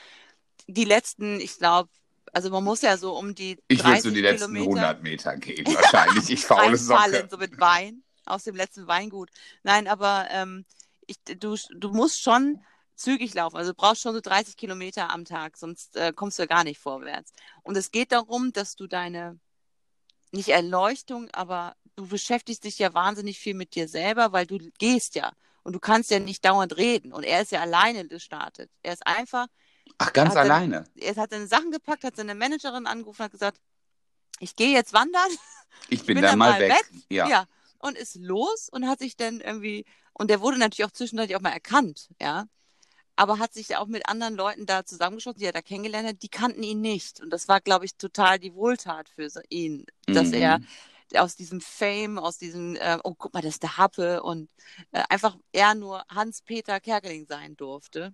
die letzten, ich glaube, also man muss ja so um die Ich würde 30 so die letzten Kilometer 100 Meter gehen, wahrscheinlich. Ich faule <laughs> Socke. so mit Wein aus dem letzten Weingut. Nein, aber ähm, ich, du, du musst schon zügig laufen. Also du brauchst schon so 30 Kilometer am Tag, sonst äh, kommst du ja gar nicht vorwärts. Und es geht darum, dass du deine, nicht Erleuchtung, aber du beschäftigst dich ja wahnsinnig viel mit dir selber, weil du gehst ja. Und du kannst ja nicht dauernd reden. Und er ist ja alleine gestartet. Er ist einfach, Ach, ganz alleine. er hat seine Sachen gepackt, hat seine Managerin angerufen und hat gesagt, ich gehe jetzt wandern. Ich <laughs> bin, bin dann dann mal mal weg. weg. Ja. Ja. Und ist los und hat sich dann irgendwie, und der wurde natürlich auch zwischendurch auch mal erkannt, ja. Aber hat sich auch mit anderen Leuten da zusammengeschlossen, die er da kennengelernt hat, die kannten ihn nicht. Und das war, glaube ich, total die Wohltat für ihn, dass Mhm. er aus diesem Fame, aus diesem, äh, oh, guck mal, das ist der Happe und äh, einfach er nur Hans-Peter Kerkeling sein durfte.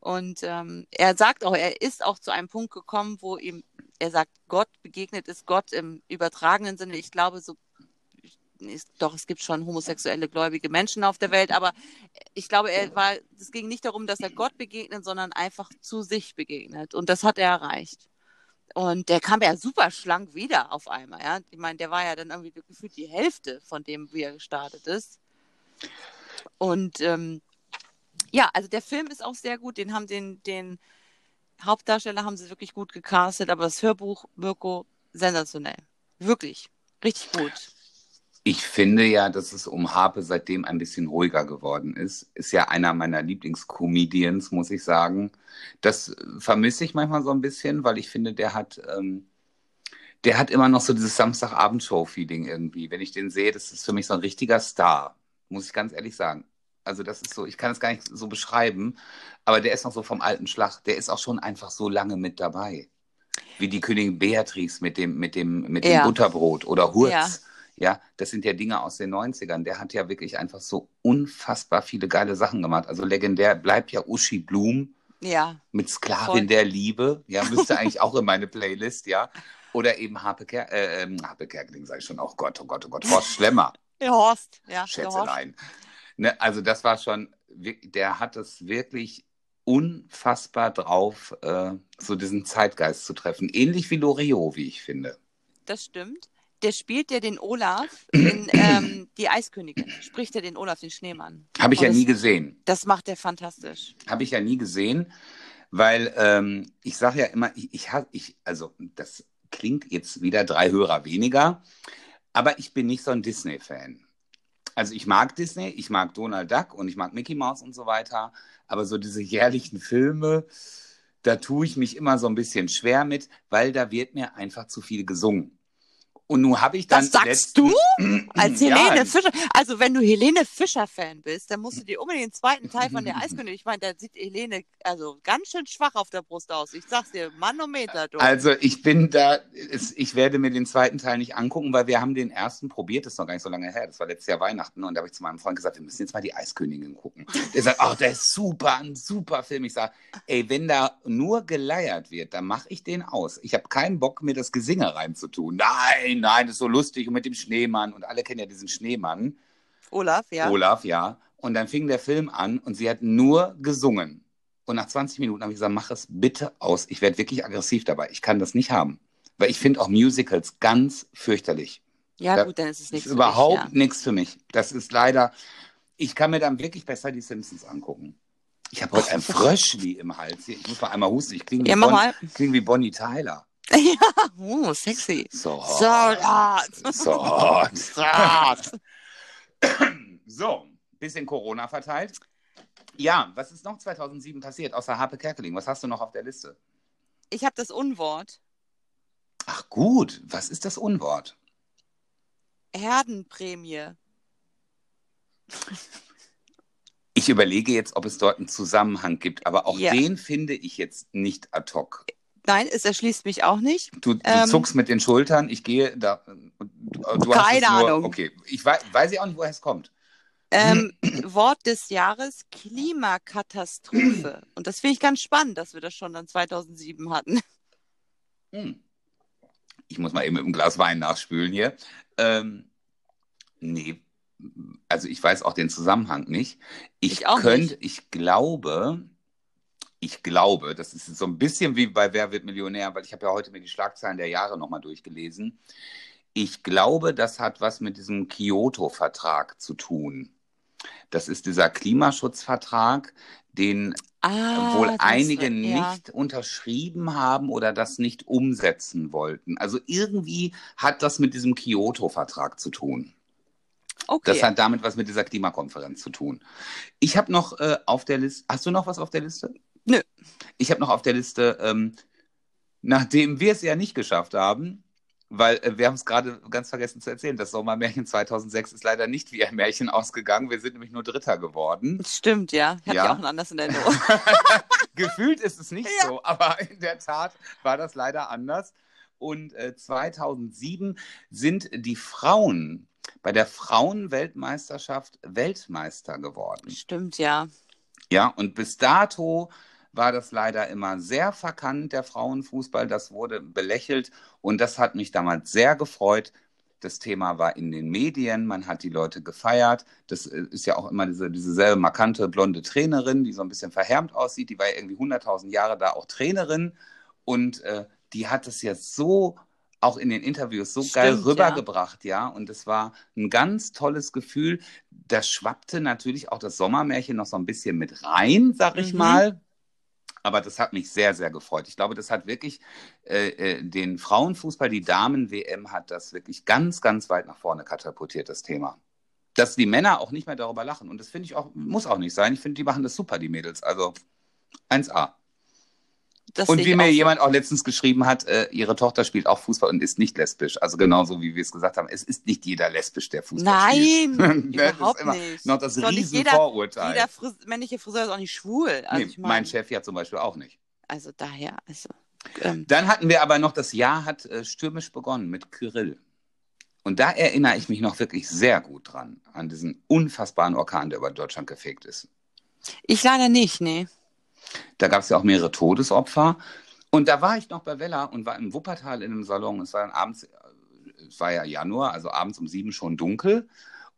Und ähm, er sagt auch, er ist auch zu einem Punkt gekommen, wo ihm, er sagt, Gott begegnet ist Gott im übertragenen Sinne. Ich glaube, so ist, doch, es gibt schon homosexuelle gläubige Menschen auf der Welt, aber ich glaube, er war, es ging nicht darum, dass er Gott begegnet, sondern einfach zu sich begegnet. Und das hat er erreicht. Und der kam ja super schlank wieder auf einmal, ja. Ich meine, der war ja dann irgendwie gefühlt die Hälfte von dem, wie er gestartet ist. Und ähm, ja, also der Film ist auch sehr gut. Den haben den, den Hauptdarsteller haben sie wirklich gut gecastet, aber das Hörbuch, Mirko, sensationell. Wirklich. Richtig gut. Ich finde ja, dass es um Harpe seitdem ein bisschen ruhiger geworden ist. Ist ja einer meiner Lieblingscomedians, muss ich sagen. Das vermisse ich manchmal so ein bisschen, weil ich finde, der hat, ähm, der hat immer noch so dieses Samstagabend-Show-Feeling irgendwie. Wenn ich den sehe, das ist für mich so ein richtiger Star, muss ich ganz ehrlich sagen. Also das ist so, ich kann es gar nicht so beschreiben, aber der ist noch so vom alten Schlag. Der ist auch schon einfach so lange mit dabei. Wie die Königin Beatrice mit dem, mit dem, mit dem Ja. Butterbrot oder Hurz. Ja. Ja, das sind ja Dinge aus den 90ern. Der hat ja wirklich einfach so unfassbar viele geile Sachen gemacht. Also legendär bleibt ja Uschi Blum Ja. mit Sklavin Voll. der Liebe. Ja, müsste <laughs> eigentlich auch in meine Playlist, ja. Oder eben Harpe, Ker äh, ähm, Harpe Kerkeling, sage ich schon. Oh Gott, oh Gott, oh Gott. Horst <laughs> Schlemmer. Der Horst, ja. Schätzelein. Ne, also das war schon, der hat es wirklich unfassbar drauf, äh, so diesen Zeitgeist zu treffen. Ähnlich wie Loriot, wie ich finde. Das stimmt. Der spielt ja den Olaf in ähm, Die Eiskönigin. Spricht er den Olaf, den Schneemann. Habe ich Und ja das- nie gesehen. Das macht er fantastisch. Habe ich ja nie gesehen, weil ähm, ich sage ja immer, ich, ich habe, ich, also das klingt jetzt wieder drei Hörer weniger, aber ich bin nicht so ein Disney-Fan. Also ich mag Disney, ich mag Donald Duck und ich mag Mickey Mouse und so weiter, aber so diese jährlichen Filme, da tue ich mich immer so ein bisschen schwer mit, weil da wird mir einfach zu viel gesungen. Und nun habe ich dann Das sagst du? <clears throat> Als Ja, Helene Fischer. Also, wenn du Helene Fischer-Fan bist, dann musst du dir unbedingt den zweiten Teil von der <laughs> Eiskönigin. Ich meine, da sieht Helene also ganz schön schwach auf der Brust aus. Ich sag's dir, Manometer, du. Also ich bin da, ich werde mir den zweiten Teil nicht angucken, weil wir haben den ersten probiert, das ist noch gar nicht so lange her, das war letztes Jahr Weihnachten und da habe ich zu meinem Freund gesagt, wir müssen jetzt mal die Eiskönigin gucken. <laughs> Der sagt, ach, der ist super, ein super Film. Ich sage, ey, wenn da nur geleiert wird, dann mache ich den aus. Ich habe keinen Bock, mir das Gesinge reinzutun. Nein, nein, das ist so lustig und mit dem Schneemann und alle kennen ja diesen Schneemann, Olaf, ja. Olaf, ja. Und dann fing der Film an und sie hat nur gesungen. Und nach 20 Minuten habe ich gesagt, mach es bitte aus. Ich werde wirklich aggressiv dabei. Ich kann das nicht haben. Weil ich finde auch Musicals ganz fürchterlich. Ja, Da- gut, dann ist es Das nichts ist überhaupt dich, nichts für mich. Das ist leider, ich kann mir dann wirklich besser die Simpsons angucken. Ich habe heute ein Fröschli im Hals. Ich muss mal einmal husten. Ich klinge wie, Ja, Bon- kling wie Bonnie Tyler. Ja. oh, sexy. So So. So. <laughs> <clears throat> So, bisschen Corona verteilt. Ja, was ist noch 2007 passiert, außer Harpe Kerkeling? Was hast du noch auf der Liste? Ich habe das Unwort. Ach gut, was ist das Unwort? Herdenprämie. Ich überlege jetzt, ob es dort einen Zusammenhang gibt, aber auch Ja. den finde ich jetzt nicht ad hoc. Nein, es erschließt mich auch nicht. Du, du Ähm. zuckst mit den Schultern, ich gehe da. Du, du Keine nur, Ahnung. Okay, ich weiß, weiß ich auch nicht, woher es kommt. Ähm, <clears throat> Wort des Jahres Klimakatastrophe. <clears throat> Und das finde ich ganz spannend, dass wir das schon dann 2007 hatten. Hm. Ich muss mal eben mit einem Glas Wein nachspülen hier. Ähm, nee, also ich weiß auch den Zusammenhang nicht. Ich, Ich auch könnte, nicht. ich glaube, ich glaube, das ist so ein bisschen wie bei Wer wird Millionär, weil ich habe ja heute mir die Schlagzeilen der Jahre nochmal durchgelesen. Ich glaube, das hat was mit diesem Kyoto-Vertrag zu tun. Das ist dieser Klimaschutzvertrag, den Ah, wohl einige ja. nicht unterschrieben haben oder das nicht umsetzen wollten. Also irgendwie hat das mit diesem Kyoto-Vertrag zu tun. Okay. Das hat damit was mit dieser Klimakonferenz zu tun. Ich habe noch äh, auf der Liste, hast du noch was auf der Liste? Nö. Ich habe noch auf der Liste, ähm, nachdem wir es ja nicht geschafft haben, weil äh, wir haben es gerade ganz vergessen zu erzählen, das Sommermärchen 2006 ist leider nicht wie ein Märchen ausgegangen. Wir sind nämlich nur Dritter geworden. Das stimmt, ja. Ich hatte Ja. ja auch einen anders in Erinnerung. <laughs> Gefühlt ist es nicht Ja. so, aber in der Tat war das leider anders. Und äh, 2007 sind die Frauen bei der Frauenweltmeisterschaft Weltmeister geworden. stimmt, ja. Ja, und bis dato war das leider immer sehr verkannt, der Frauenfußball. Das wurde belächelt und das hat mich damals sehr gefreut. Das Thema war in den Medien, man hat die Leute gefeiert. Das äh, ist ja auch immer diese, diese selbe markante blonde Trainerin, die so ein bisschen verhärmt aussieht. Die war ja irgendwie 100.000 Jahre da auch Trainerin und äh, die hat es jetzt so auch in den Interviews so geil Stimmt, rübergebracht, ja. Und es war ein ganz tolles Gefühl. Da schwappte natürlich auch das Sommermärchen noch so ein bisschen mit rein, sag ich Mhm. mal. Aber das hat mich sehr, sehr gefreut. Ich glaube, das hat wirklich äh, äh, den Frauenfußball, die Damen-WM hat das wirklich ganz, ganz weit nach vorne katapultiert, das Thema. Dass die Männer auch nicht mehr darüber lachen. Und das finde ich auch, muss auch nicht sein. Ich finde, die machen das super, die Mädels. Also 1A. Das Und wie mir so. jemand auch letztens geschrieben hat, äh, ihre Tochter spielt auch Fußball und ist nicht lesbisch. Also genauso wie wir es gesagt haben, es ist nicht jeder lesbisch, der Fußball spielt. Nein, <laughs> Das ist überhaupt nicht. Noch das nicht jeder- Riesenvorurteil. Jeder Fris männliche Friseur ist auch nicht schwul. Also nee, ich mein meine, Chef ja zum Beispiel auch nicht. also daher, also. Ähm, Dann hatten wir aber noch, das Jahr hat äh, stürmisch begonnen mit Kyrill. Und da erinnere ich mich noch wirklich sehr gut dran, an diesen unfassbaren Orkan, der über Deutschland gefegt ist. ich leider nicht, nee. Da gab es ja auch mehrere Todesopfer. Und da war ich noch bei Wella und war im Wuppertal in einem Salon. Es war dann abends, es war ja Januar, also abends um sieben schon dunkel.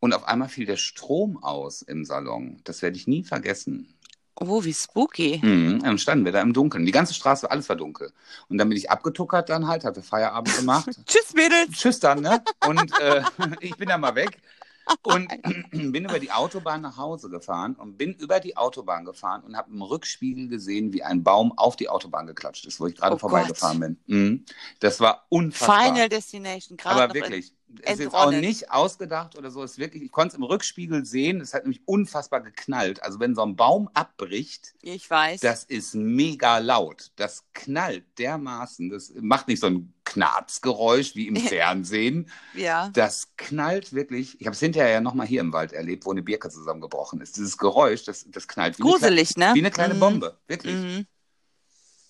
Und auf einmal fiel der Strom aus im Salon. Das werde ich nie vergessen. Oh, wie spooky. Mhm, dann standen wir da im Dunkeln. Die ganze Straße, alles war dunkel. Und dann bin ich abgetuckert dann halt, hatte Feierabend gemacht. <laughs> Tschüss, Mädels. Tschüss dann, ne? Und äh, <laughs> ich bin dann mal weg und <clears throat> bin über die Autobahn nach Hause gefahren und bin über die Autobahn gefahren und habe im Rückspiegel gesehen, wie ein Baum auf die Autobahn geklatscht ist, wo ich gerade Oh vorbeigefahren bin. Mhm. Das war unfassbar. Final Destination, gerade Aber wirklich, es ist auch nicht ausgedacht oder so. Es ist wirklich, ich konnte es im Rückspiegel sehen. Es hat nämlich unfassbar geknallt. Also wenn so ein Baum abbricht, ich weiß. das ist mega laut. Das knallt dermaßen. Das macht nicht so ein Knarzgeräusch wie im <laughs> Fernsehen. ja. Das knallt wirklich. Ich habe es hinterher ja nochmal hier im Wald erlebt, wo eine Birke zusammengebrochen ist. Dieses Geräusch, das, das knallt wie, Gruselig, eine, ne? kleine, wie eine kleine Mhm. Bombe. Wirklich. Mhm.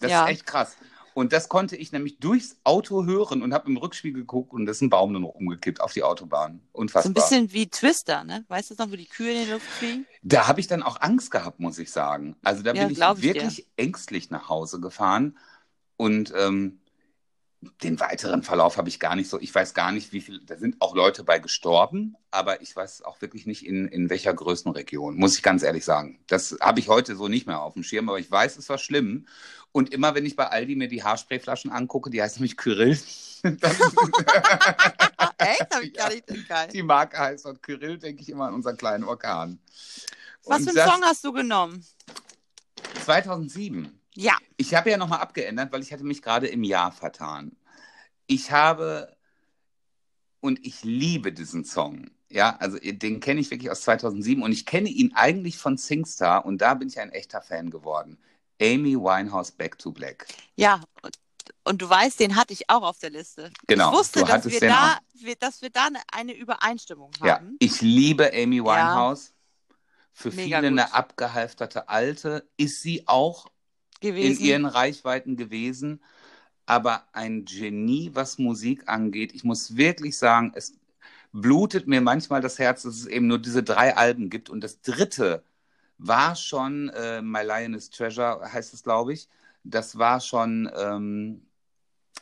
Das Ja. ist echt krass. Und das konnte ich nämlich durchs Auto hören und habe im Rückspiegel geguckt und da ist ein Baum dann umgekippt auf die Autobahn. So Unfassbar. ein bisschen wie Twister, ne? Weißt du noch, wo die Kühe in die Luft fliegen? Da habe ich dann auch Angst gehabt, muss ich sagen. Also da Ja, bin ich ich wirklich ängstlich nach Hause gefahren und ähm, den weiteren Verlauf habe ich gar nicht so. Ich weiß gar nicht, wie viel. Da sind auch Leute bei gestorben, aber ich weiß auch wirklich nicht in, in welcher Größenregion, muss ich ganz ehrlich sagen. Das habe ich heute so nicht mehr auf dem Schirm, aber ich weiß, es war schlimm. Und immer, wenn ich bei Aldi mir die Haarsprayflaschen angucke, die heißt nämlich Kyrill. <laughs> Echt? Hab ich gar nicht geil. die Marke heißt dort Kyrill, denke ich immer an unseren kleinen Orkan. Was Und für einen das- Song hast du genommen? 2007. Ja. Ich habe ja nochmal abgeändert, weil ich hatte mich gerade im Jahr vertan. Ich habe und ich liebe diesen Song. Ja, also den kenne ich wirklich aus 2007 und ich kenne ihn eigentlich von Singstar und da bin ich ein echter Fan geworden. Amy Winehouse Back to Black. Ja. Und, du weißt, den hatte ich auch auf der Liste. Genau, Ich wusste, dass wir, da, wir, dass wir da eine, Übereinstimmung Ja, haben. ich liebe Amy Winehouse. Für Mega viele gut. eine abgehalfterte Alte. Ist sie auch in gewesen. ihren Reichweiten gewesen, aber ein Genie, was Musik angeht. Ich muss wirklich sagen, es blutet mir manchmal das Herz, dass es eben nur diese drei Alben gibt. Und das dritte war schon äh, My Lioness Treasure, heißt es, glaube ich. Das war schon, ähm,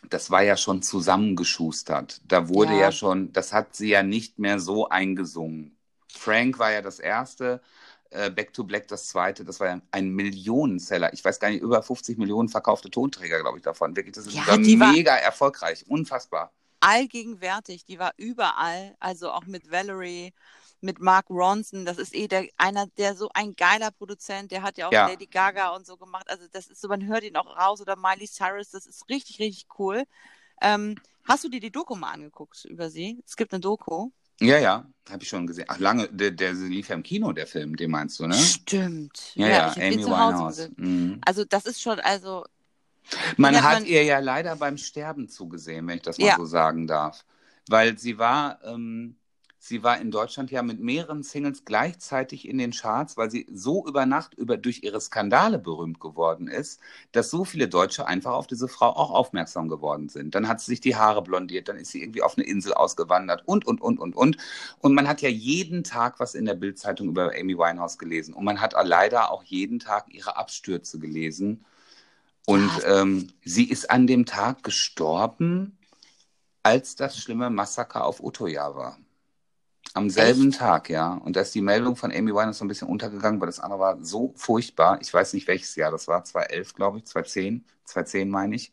das war ja schon zusammengeschustert. Da wurde Ja. ja schon, das hat sie ja nicht mehr so eingesungen. Frank war ja das erste. Äh, Back to Black das zweite, das war ja ein Millionenseller. Ich weiß gar nicht, über 50 Millionen verkaufte Tonträger, glaube ich, davon. Wirklich, das ist Ja, mega erfolgreich. Unfassbar. allgegenwärtig. Die war überall, also auch mit Valerie, mit Mark Ronson. Das ist eh der, einer, der so ein geiler Produzent, der hat ja auch Ja. Lady Gaga und so gemacht. Also das ist so, man hört ihn auch raus oder Miley Cyrus. Das ist richtig, richtig cool. Ähm, hast du dir die Doku mal angeguckt über sie? Es gibt eine Doku. Ja, ja, habe ich schon gesehen. Ach, lange, der, der lief ja im Kino, der Film, den meinst du, ne? Stimmt. Ja, ja, ich habe Amy den zu Hause. Mhm. Also das ist schon, also Man Ja, hat man- ihr ja leider beim Sterben zugesehen, wenn ich das mal Ja. so sagen darf. Weil sie war, ähm, sie war in Deutschland ja mit mehreren Singles gleichzeitig in den Charts, weil sie so über Nacht über, durch ihre Skandale berühmt geworden ist, dass so viele Deutsche einfach auf diese Frau auch aufmerksam geworden sind. Dann hat sie sich die Haare blondiert, dann ist sie irgendwie auf eine Insel ausgewandert und, und, und, und, und. Und man hat ja jeden Tag was in der Bildzeitung über Amy Winehouse gelesen. Und man hat leider auch jeden Tag ihre Abstürze gelesen. Und ähm, sie ist an dem Tag gestorben, als das schlimme Massaker auf Utøya war. Am selben Tag, ja. Und da ist die Meldung von Amy Winehouse so ein bisschen untergegangen, weil das andere war so furchtbar. Ich weiß nicht, welches Jahr das war. 2011, glaube ich. 2010. 2010 meine ich.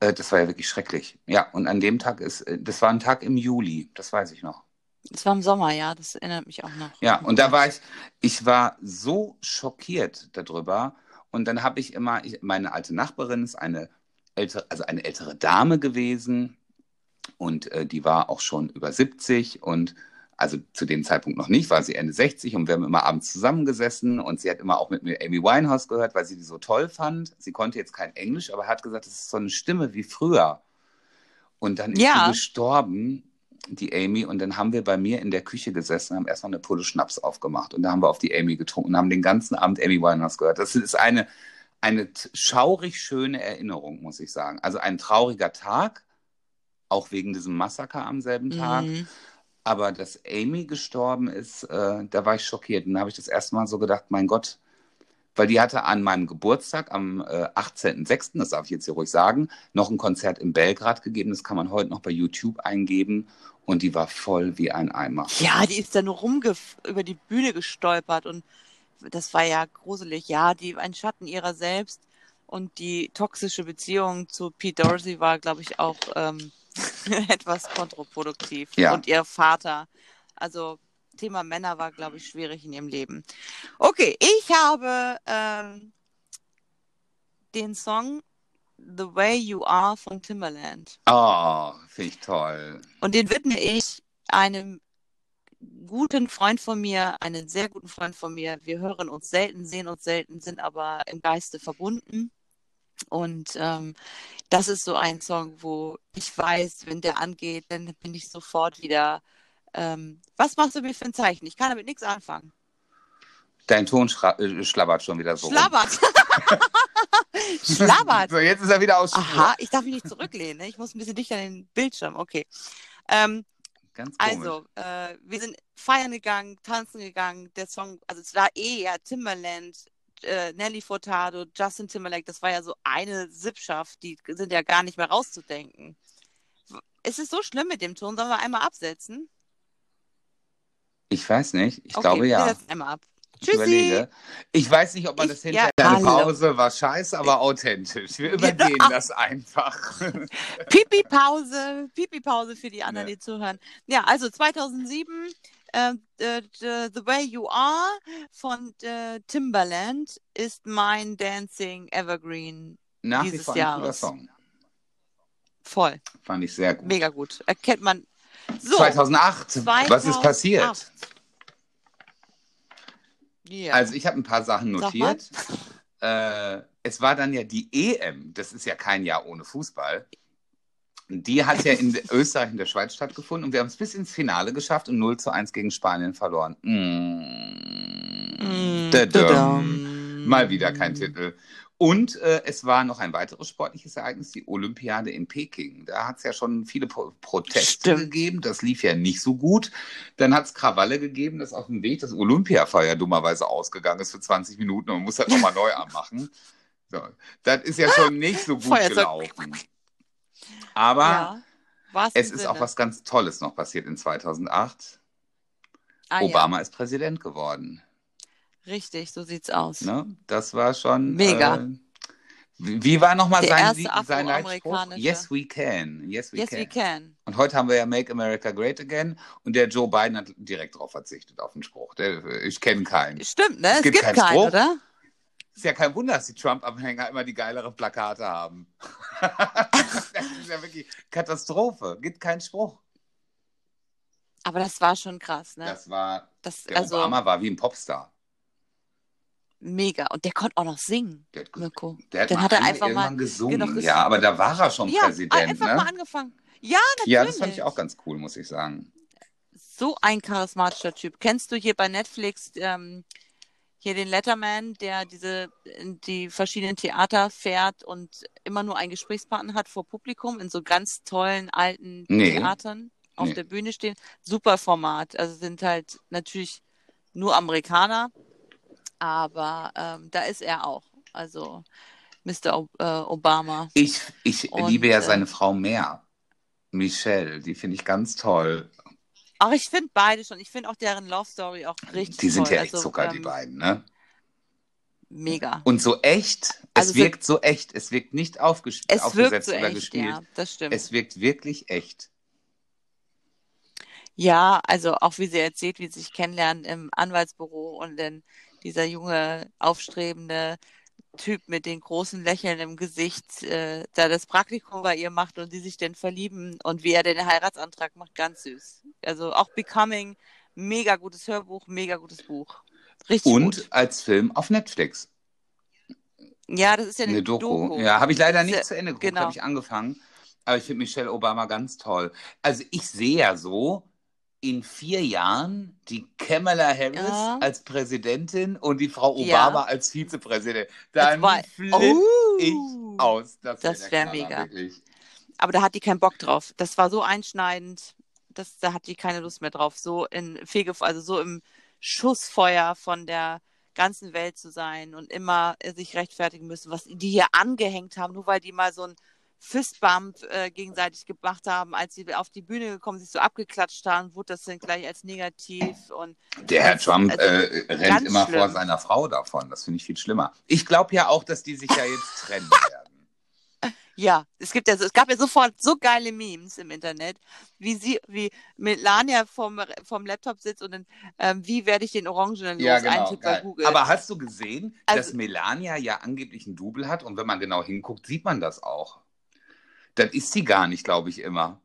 Äh, das war ja wirklich schrecklich. Ja, und an dem Tag ist, äh, das war ein Tag im Juli. Das weiß ich noch. es war im Sommer, ja, das erinnert mich auch noch. Ja, und da war ich, ich war so schockiert darüber. Und dann habe ich immer, ich, meine alte Nachbarin ist eine ältere, also eine ältere Dame gewesen. Und äh, die war auch schon über 70 und also zu dem Zeitpunkt noch nicht, war sie Ende 60 und wir haben immer abends zusammengesessen und sie hat immer auch mit mir Amy Winehouse gehört, weil sie die so toll fand. Sie konnte jetzt kein Englisch, aber hat gesagt, das ist so eine Stimme wie früher. Und dann ist Ja. sie gestorben, die Amy, und dann haben wir bei mir in der Küche gesessen, haben erstmal eine Pulle Schnaps aufgemacht und da haben wir auf die Amy getrunken und haben den ganzen Abend Amy Winehouse gehört. Das ist eine, eine schaurig schöne Erinnerung, muss ich sagen. Also ein trauriger Tag, auch wegen diesem Massaker am selben Tag. Mhm. Aber dass Amy gestorben ist, äh, da war ich schockiert. Und da habe ich das erste Mal so gedacht, mein Gott, weil die hatte an meinem Geburtstag am äh, 18.06., das darf ich jetzt hier ruhig sagen, noch ein Konzert in Belgrad gegeben. Das kann man heute noch bei YouTube eingeben. Und die war voll wie ein Eimer. Ja, die ist da nur rumge über die Bühne gestolpert und das war ja gruselig. Ja, die ein Schatten ihrer selbst und die toxische Beziehung zu Pete Dorsey war, glaube ich, auch ähm, <laughs> etwas kontraproduktiv. Ja. Und ihr Vater. Also Thema Männer war, glaube ich, schwierig in ihrem Leben. Okay, ich habe ähm, den Song The Way You Are von Timberland. Oh, finde ich toll. Und den widme ich einem guten Freund von mir, einen sehr guten Freund von mir. Wir hören uns selten, sehen uns selten, sind aber im Geiste verbunden. Und ähm, das ist so ein Song, wo ich weiß, wenn der angeht, dann bin ich sofort wieder. Ähm, was machst du mir für ein Zeichen? Ich kann damit nichts anfangen. Dein Ton äh, schlabbert schon wieder so. Schlabbert. <laughs> Schlabbert. So, jetzt ist er wieder aus. Aha, ich darf mich nicht zurücklehnen. Ne? Ich muss ein bisschen dichter an den Bildschirm. Okay. Ähm, Ganz komisch. Also, äh, wir sind feiern gegangen, tanzen gegangen. Der Song, also es war eh ja Timberland, äh, Nelly Furtado, Justin Timberlake, das war ja so eine Sippschaft, die sind ja gar nicht mehr rauszudenken. Ist es so schlimm mit dem Ton? Sollen wir einmal absetzen? Ich weiß nicht. Ich okay, glaube wir ja. setzen einmal ab. Ich Tschüssi. überlege. Ich weiß nicht, ob man Ich- das hinterher. ja, hallo. Pause war scheiße, aber authentisch. Wir <laughs> Genau. übergehen das einfach. Pipi-Pause, Pipi-Pause für die anderen, Ja. die zuhören. Ja, also 2007, äh, äh, äh, The Way You Are von äh, Timberland ist mein Dancing Evergreen Nach wie Dieses vor ein Jahres. Song. voll. Fand ich sehr gut. Mega gut. Erkennt man. So, 2008. Was ist 2008. passiert? ja. Also ich habe ein paar Sachen notiert. Äh, es war dann ja die EM. Das ist ja kein Jahr ohne Fußball. Die hat ja in Österreich und der Schweiz stattgefunden und wir haben es bis ins Finale geschafft und 0 zu 1 gegen Spanien verloren. Mm. Mm, Dadam. dadam. Mal wieder kein Titel. Und äh, es war noch ein weiteres sportliches Ereignis, die Olympiade in Peking. Da hat es ja schon viele Pro Proteste Stimmt. gegeben. Das lief ja nicht so gut. Dann hat es Krawalle gegeben, dass auf dem Weg das Olympiafeuer dummerweise ausgegangen ist für 20 Minuten und man muss halt nochmal neu anmachen. So. Das ist ja schon nicht so gut gelaufen. Aber Ja, es ist Sinne. auch was ganz Tolles noch passiert in 2008. Ah, ja. Obama ist Präsident geworden. Richtig, so sieht's aus. Ne? Das war schon. Mega. Äh, wie war nochmal sein, sein Leitspruch? Yes, we can. Yes, we Yes, can. we can. Und heute haben wir ja Make America Great Again und der Joe Biden hat direkt darauf verzichtet, auf den Spruch. Der, ich kenne keinen. Stimmt, ne? Es Es, gibt gibt, keinen keinen, Spruch. oder? Ist ja kein Wunder, dass die Trump-Anhänger immer die geilere Plakate haben. <laughs> das ist ja wirklich Katastrophe. Gibt keinen Spruch. Aber das war schon krass, ne? Das war, Das, der also Obama war wie ein Popstar. mega. Und der konnte auch noch singen, Der hat, Mirko. der hat Dann mal hat er ein- einfach mal gesungen. genau, ges- ja, aber da war er schon ja, Präsident. einfach ne? mal angefangen. Ja, natürlich. Ja, das fand ich auch ganz cool, muss ich sagen. So ein charismatischer Typ. Kennst du hier bei Netflix ähm, hier den Letterman, der diese in die verschiedenen Theater fährt und immer nur einen Gesprächspartner hat vor Publikum in so ganz tollen alten Nee. Theatern auf Nee. der Bühne stehen? Super Format. Also sind halt natürlich nur Amerikaner, aber ähm, da ist er auch. Also Mr. O äh, Obama. Ich, ich Und, liebe ja äh, seine Frau mehr. Michelle, die finde ich ganz toll. Auch ich finde beide schon. Ich finde auch deren Love Story auch richtig Die sind toll. ja echt also, Zucker, die ähm, beiden, ne? Mega. Und so echt, Also es wirkt so echt, es wirkt nicht aufges Es wirkt aufgesetzt so oder echt, gespielt. ja, das stimmt. Es wirkt wirklich echt. Ja, also auch wie sie erzählt, wie sie sich kennenlernen im Anwaltsbüro und dann dieser junge, aufstrebende Typ mit den großen Lächeln im Gesicht, äh, da das Praktikum bei ihr macht und die sich dann verlieben und wie er den Heiratsantrag macht, ganz süß. Also auch Becoming, mega gutes Hörbuch, mega gutes Buch. Richtig Und gut. als Film auf Netflix. Ja, das ist ja eine, Eine Doku. Doku. Ja, habe ich leider nicht ja- zu Ende geguckt, genau. habe ich angefangen. Aber ich finde Michelle Obama ganz toll. Also ich sehe ja so in vier Jahren die Kamala Harris Ja. als Präsidentin und die Frau Ja. Obama als Vizepräsident. Dann war- flipp Oh. ich aus. Das, Das der wär mega. Wirklich. Aber da hat die keinen Bock drauf. Das war so einschneidend, das, da hat die keine Lust mehr drauf. So in Fege, also so im Schussfeuer von der ganzen Welt zu sein und immer sich rechtfertigen müssen, was die hier angehängt haben, nur weil die mal so ein Fistbump äh, gegenseitig gemacht haben, als sie auf die Bühne gekommen sind, sich so abgeklatscht haben, wurde das dann gleich als negativ und der Herr Trump also, äh, rennt immer schlimm. vor seiner Frau davon. Das finde ich viel schlimmer. Ich glaube ja auch, dass die sich ja jetzt trennen werden. Ja, es gibt ja, es gab ja sofort so geile Memes im Internet, wie sie, wie Melania vom, vom Laptop sitzt und dann, ähm, wie werde ich den Orangenen ja, los genau, bei Google. Aber hast du gesehen, also, dass Melania ja angeblich ein Double hat und wenn man genau hinguckt, sieht man das auch. Das ist sie gar nicht, glaube ich, immer.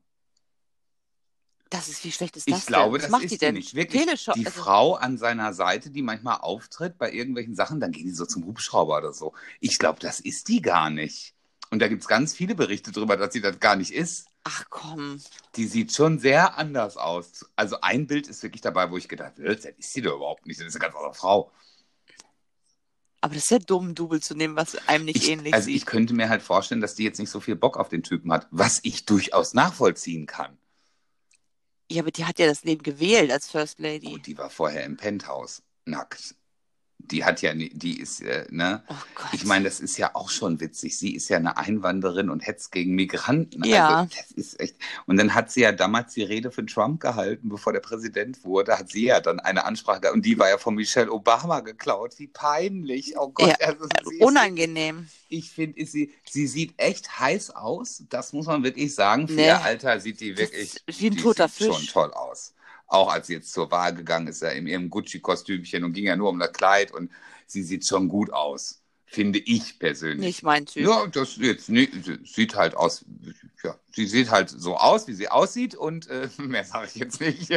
Das ist, wie schlecht ist das Ich glaube, denn? das macht ist die denn? nicht. Wirklich, die also... Frau an seiner Seite, die manchmal auftritt bei irgendwelchen Sachen, dann gehen die so zum Hubschrauber oder so. Ich glaube, das ist die gar nicht. Und da gibt es ganz viele Berichte darüber, dass sie das gar nicht ist. Ach komm. Die sieht schon sehr anders aus. Also ein Bild ist wirklich dabei, wo ich gedacht habe, das ist sie doch überhaupt nicht. Das ist eine ganz andere Frau. Aber das ist ja dumm, ein Double zu nehmen, was einem nicht ich, ähnlich also sieht. Also ich könnte mir halt vorstellen, dass die jetzt nicht so viel Bock auf den Typen hat, was ich durchaus nachvollziehen kann. Ja, aber die hat ja das Leben gewählt als First Lady. Oh, die war vorher im Penthouse, nackt die hat ja, die ist, äh, ne? Oh ich meine, das ist ja auch schon witzig. Sie ist ja eine Einwanderin und hetzt gegen Migranten. Ja. Also, das ist echt. Und dann hat sie ja damals die Rede für Trump gehalten, bevor der Präsident wurde. Hat sie ja dann eine Ansprache gehabt und die war ja von Michelle Obama geklaut. Wie peinlich. Oh Gott. Ja, also, unangenehm. Ist, ich finde, sie, sie sieht echt heiß aus. Das muss man wirklich sagen. Für nee. ihr Alter sieht die wirklich. Wie ein toter Fisch. schon toll aus auch als sie jetzt zur Wahl gegangen ist, in ihrem Gucci-Kostümchen und ging ja nur um das Kleid und sie sieht schon gut aus, finde ich persönlich. Nicht mein Typ. Ja, das jetzt nee, sieht halt aus, ja, sie sieht halt so aus, wie sie aussieht und äh, <laughs> mehr sage ich jetzt nicht.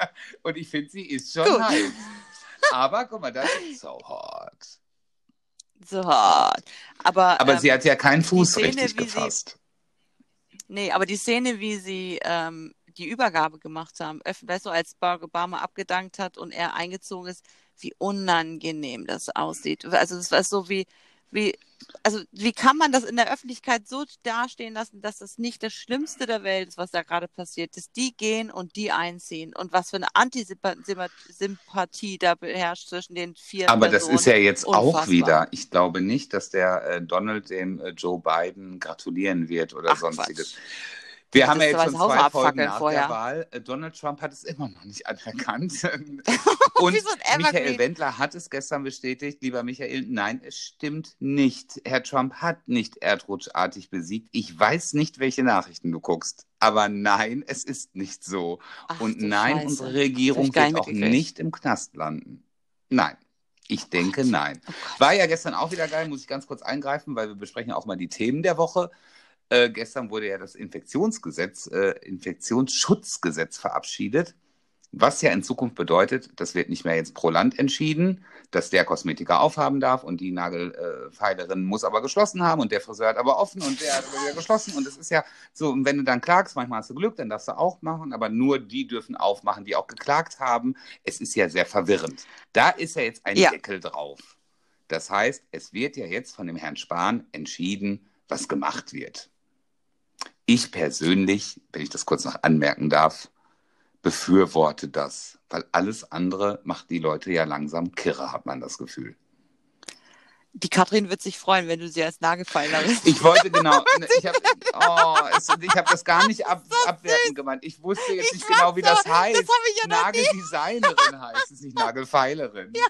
<laughs> und ich finde, sie ist schon gut. heiß. <laughs> Aber guck mal, das ist so hot. So hot. Aber, aber ähm, sie hat ja keinen Fuß Szene, richtig gefasst. Sie, nee, aber die Szene, wie sie ähm, die Übergabe gemacht haben, weißt du, als Barack Obama abgedankt hat und er eingezogen ist, wie unangenehm das aussieht. Also es war so wie, wie, also wie kann man das in der Öffentlichkeit so dastehen lassen, dass das nicht das Schlimmste der Welt ist, was da gerade passiert ist. Die gehen und die einziehen und was für eine Antisympathie da herrscht zwischen den vier. Aber Personen. das ist ja jetzt Unfassbar. auch wieder. Ich glaube nicht, dass der äh, Donald dem äh, Joe Biden gratulieren wird oder Ach, sonstiges. Quatsch. Wir haben ja jetzt schon zwei Folgen nach vorher. der Wahl. Äh, Donald Trump hat es immer noch nicht anerkannt. <laughs> <laughs> Und so Michael Wendler hat es gestern bestätigt. Lieber Michael, nein, es stimmt nicht. Herr Trump hat nicht erdrutschartig besiegt. Ich weiß nicht, welche Nachrichten du guckst. Aber nein, es ist nicht so. Ach, Und nein, Scheiße. unsere Regierung wird auch nicht im Knast landen. Nein. Ich denke oh nein. Oh War ja gestern auch wieder geil, muss ich ganz kurz eingreifen, weil wir besprechen auch mal die Themen der Woche. Äh, gestern wurde ja das Infektionsgesetz, äh, Infektionsschutzgesetz verabschiedet, was ja in Zukunft bedeutet, das wird nicht mehr jetzt pro Land entschieden, dass der Kosmetiker aufhaben darf und die Nagelfeilerin muss aber geschlossen haben und der Friseur hat aber offen und der hat aber wieder geschlossen. Und es ist ja so, wenn du dann klagst, manchmal hast du Glück, dann darfst du auch machen, aber nur die dürfen aufmachen, die auch geklagt haben. Es ist ja sehr verwirrend. Da ist ja jetzt ein ja. Deckel drauf. Das heißt, es wird ja jetzt von dem Herrn Spahn entschieden, was gemacht wird. Ich persönlich, wenn ich das kurz noch anmerken darf, befürworte das, weil alles andere macht die Leute ja langsam kirre, hat man das Gefühl. Die Katrin wird sich freuen, wenn du sie als Nagelfeilerin. Ich wollte genau, <laughs> ich habe oh, hab das gar nicht <laughs> ab, so abwertend gemeint. Ich wusste jetzt ich nicht genau, wie das heißt. Das ich ja Nageldesignerin <laughs> heißt es, nicht Nagelfeilerin. Ja.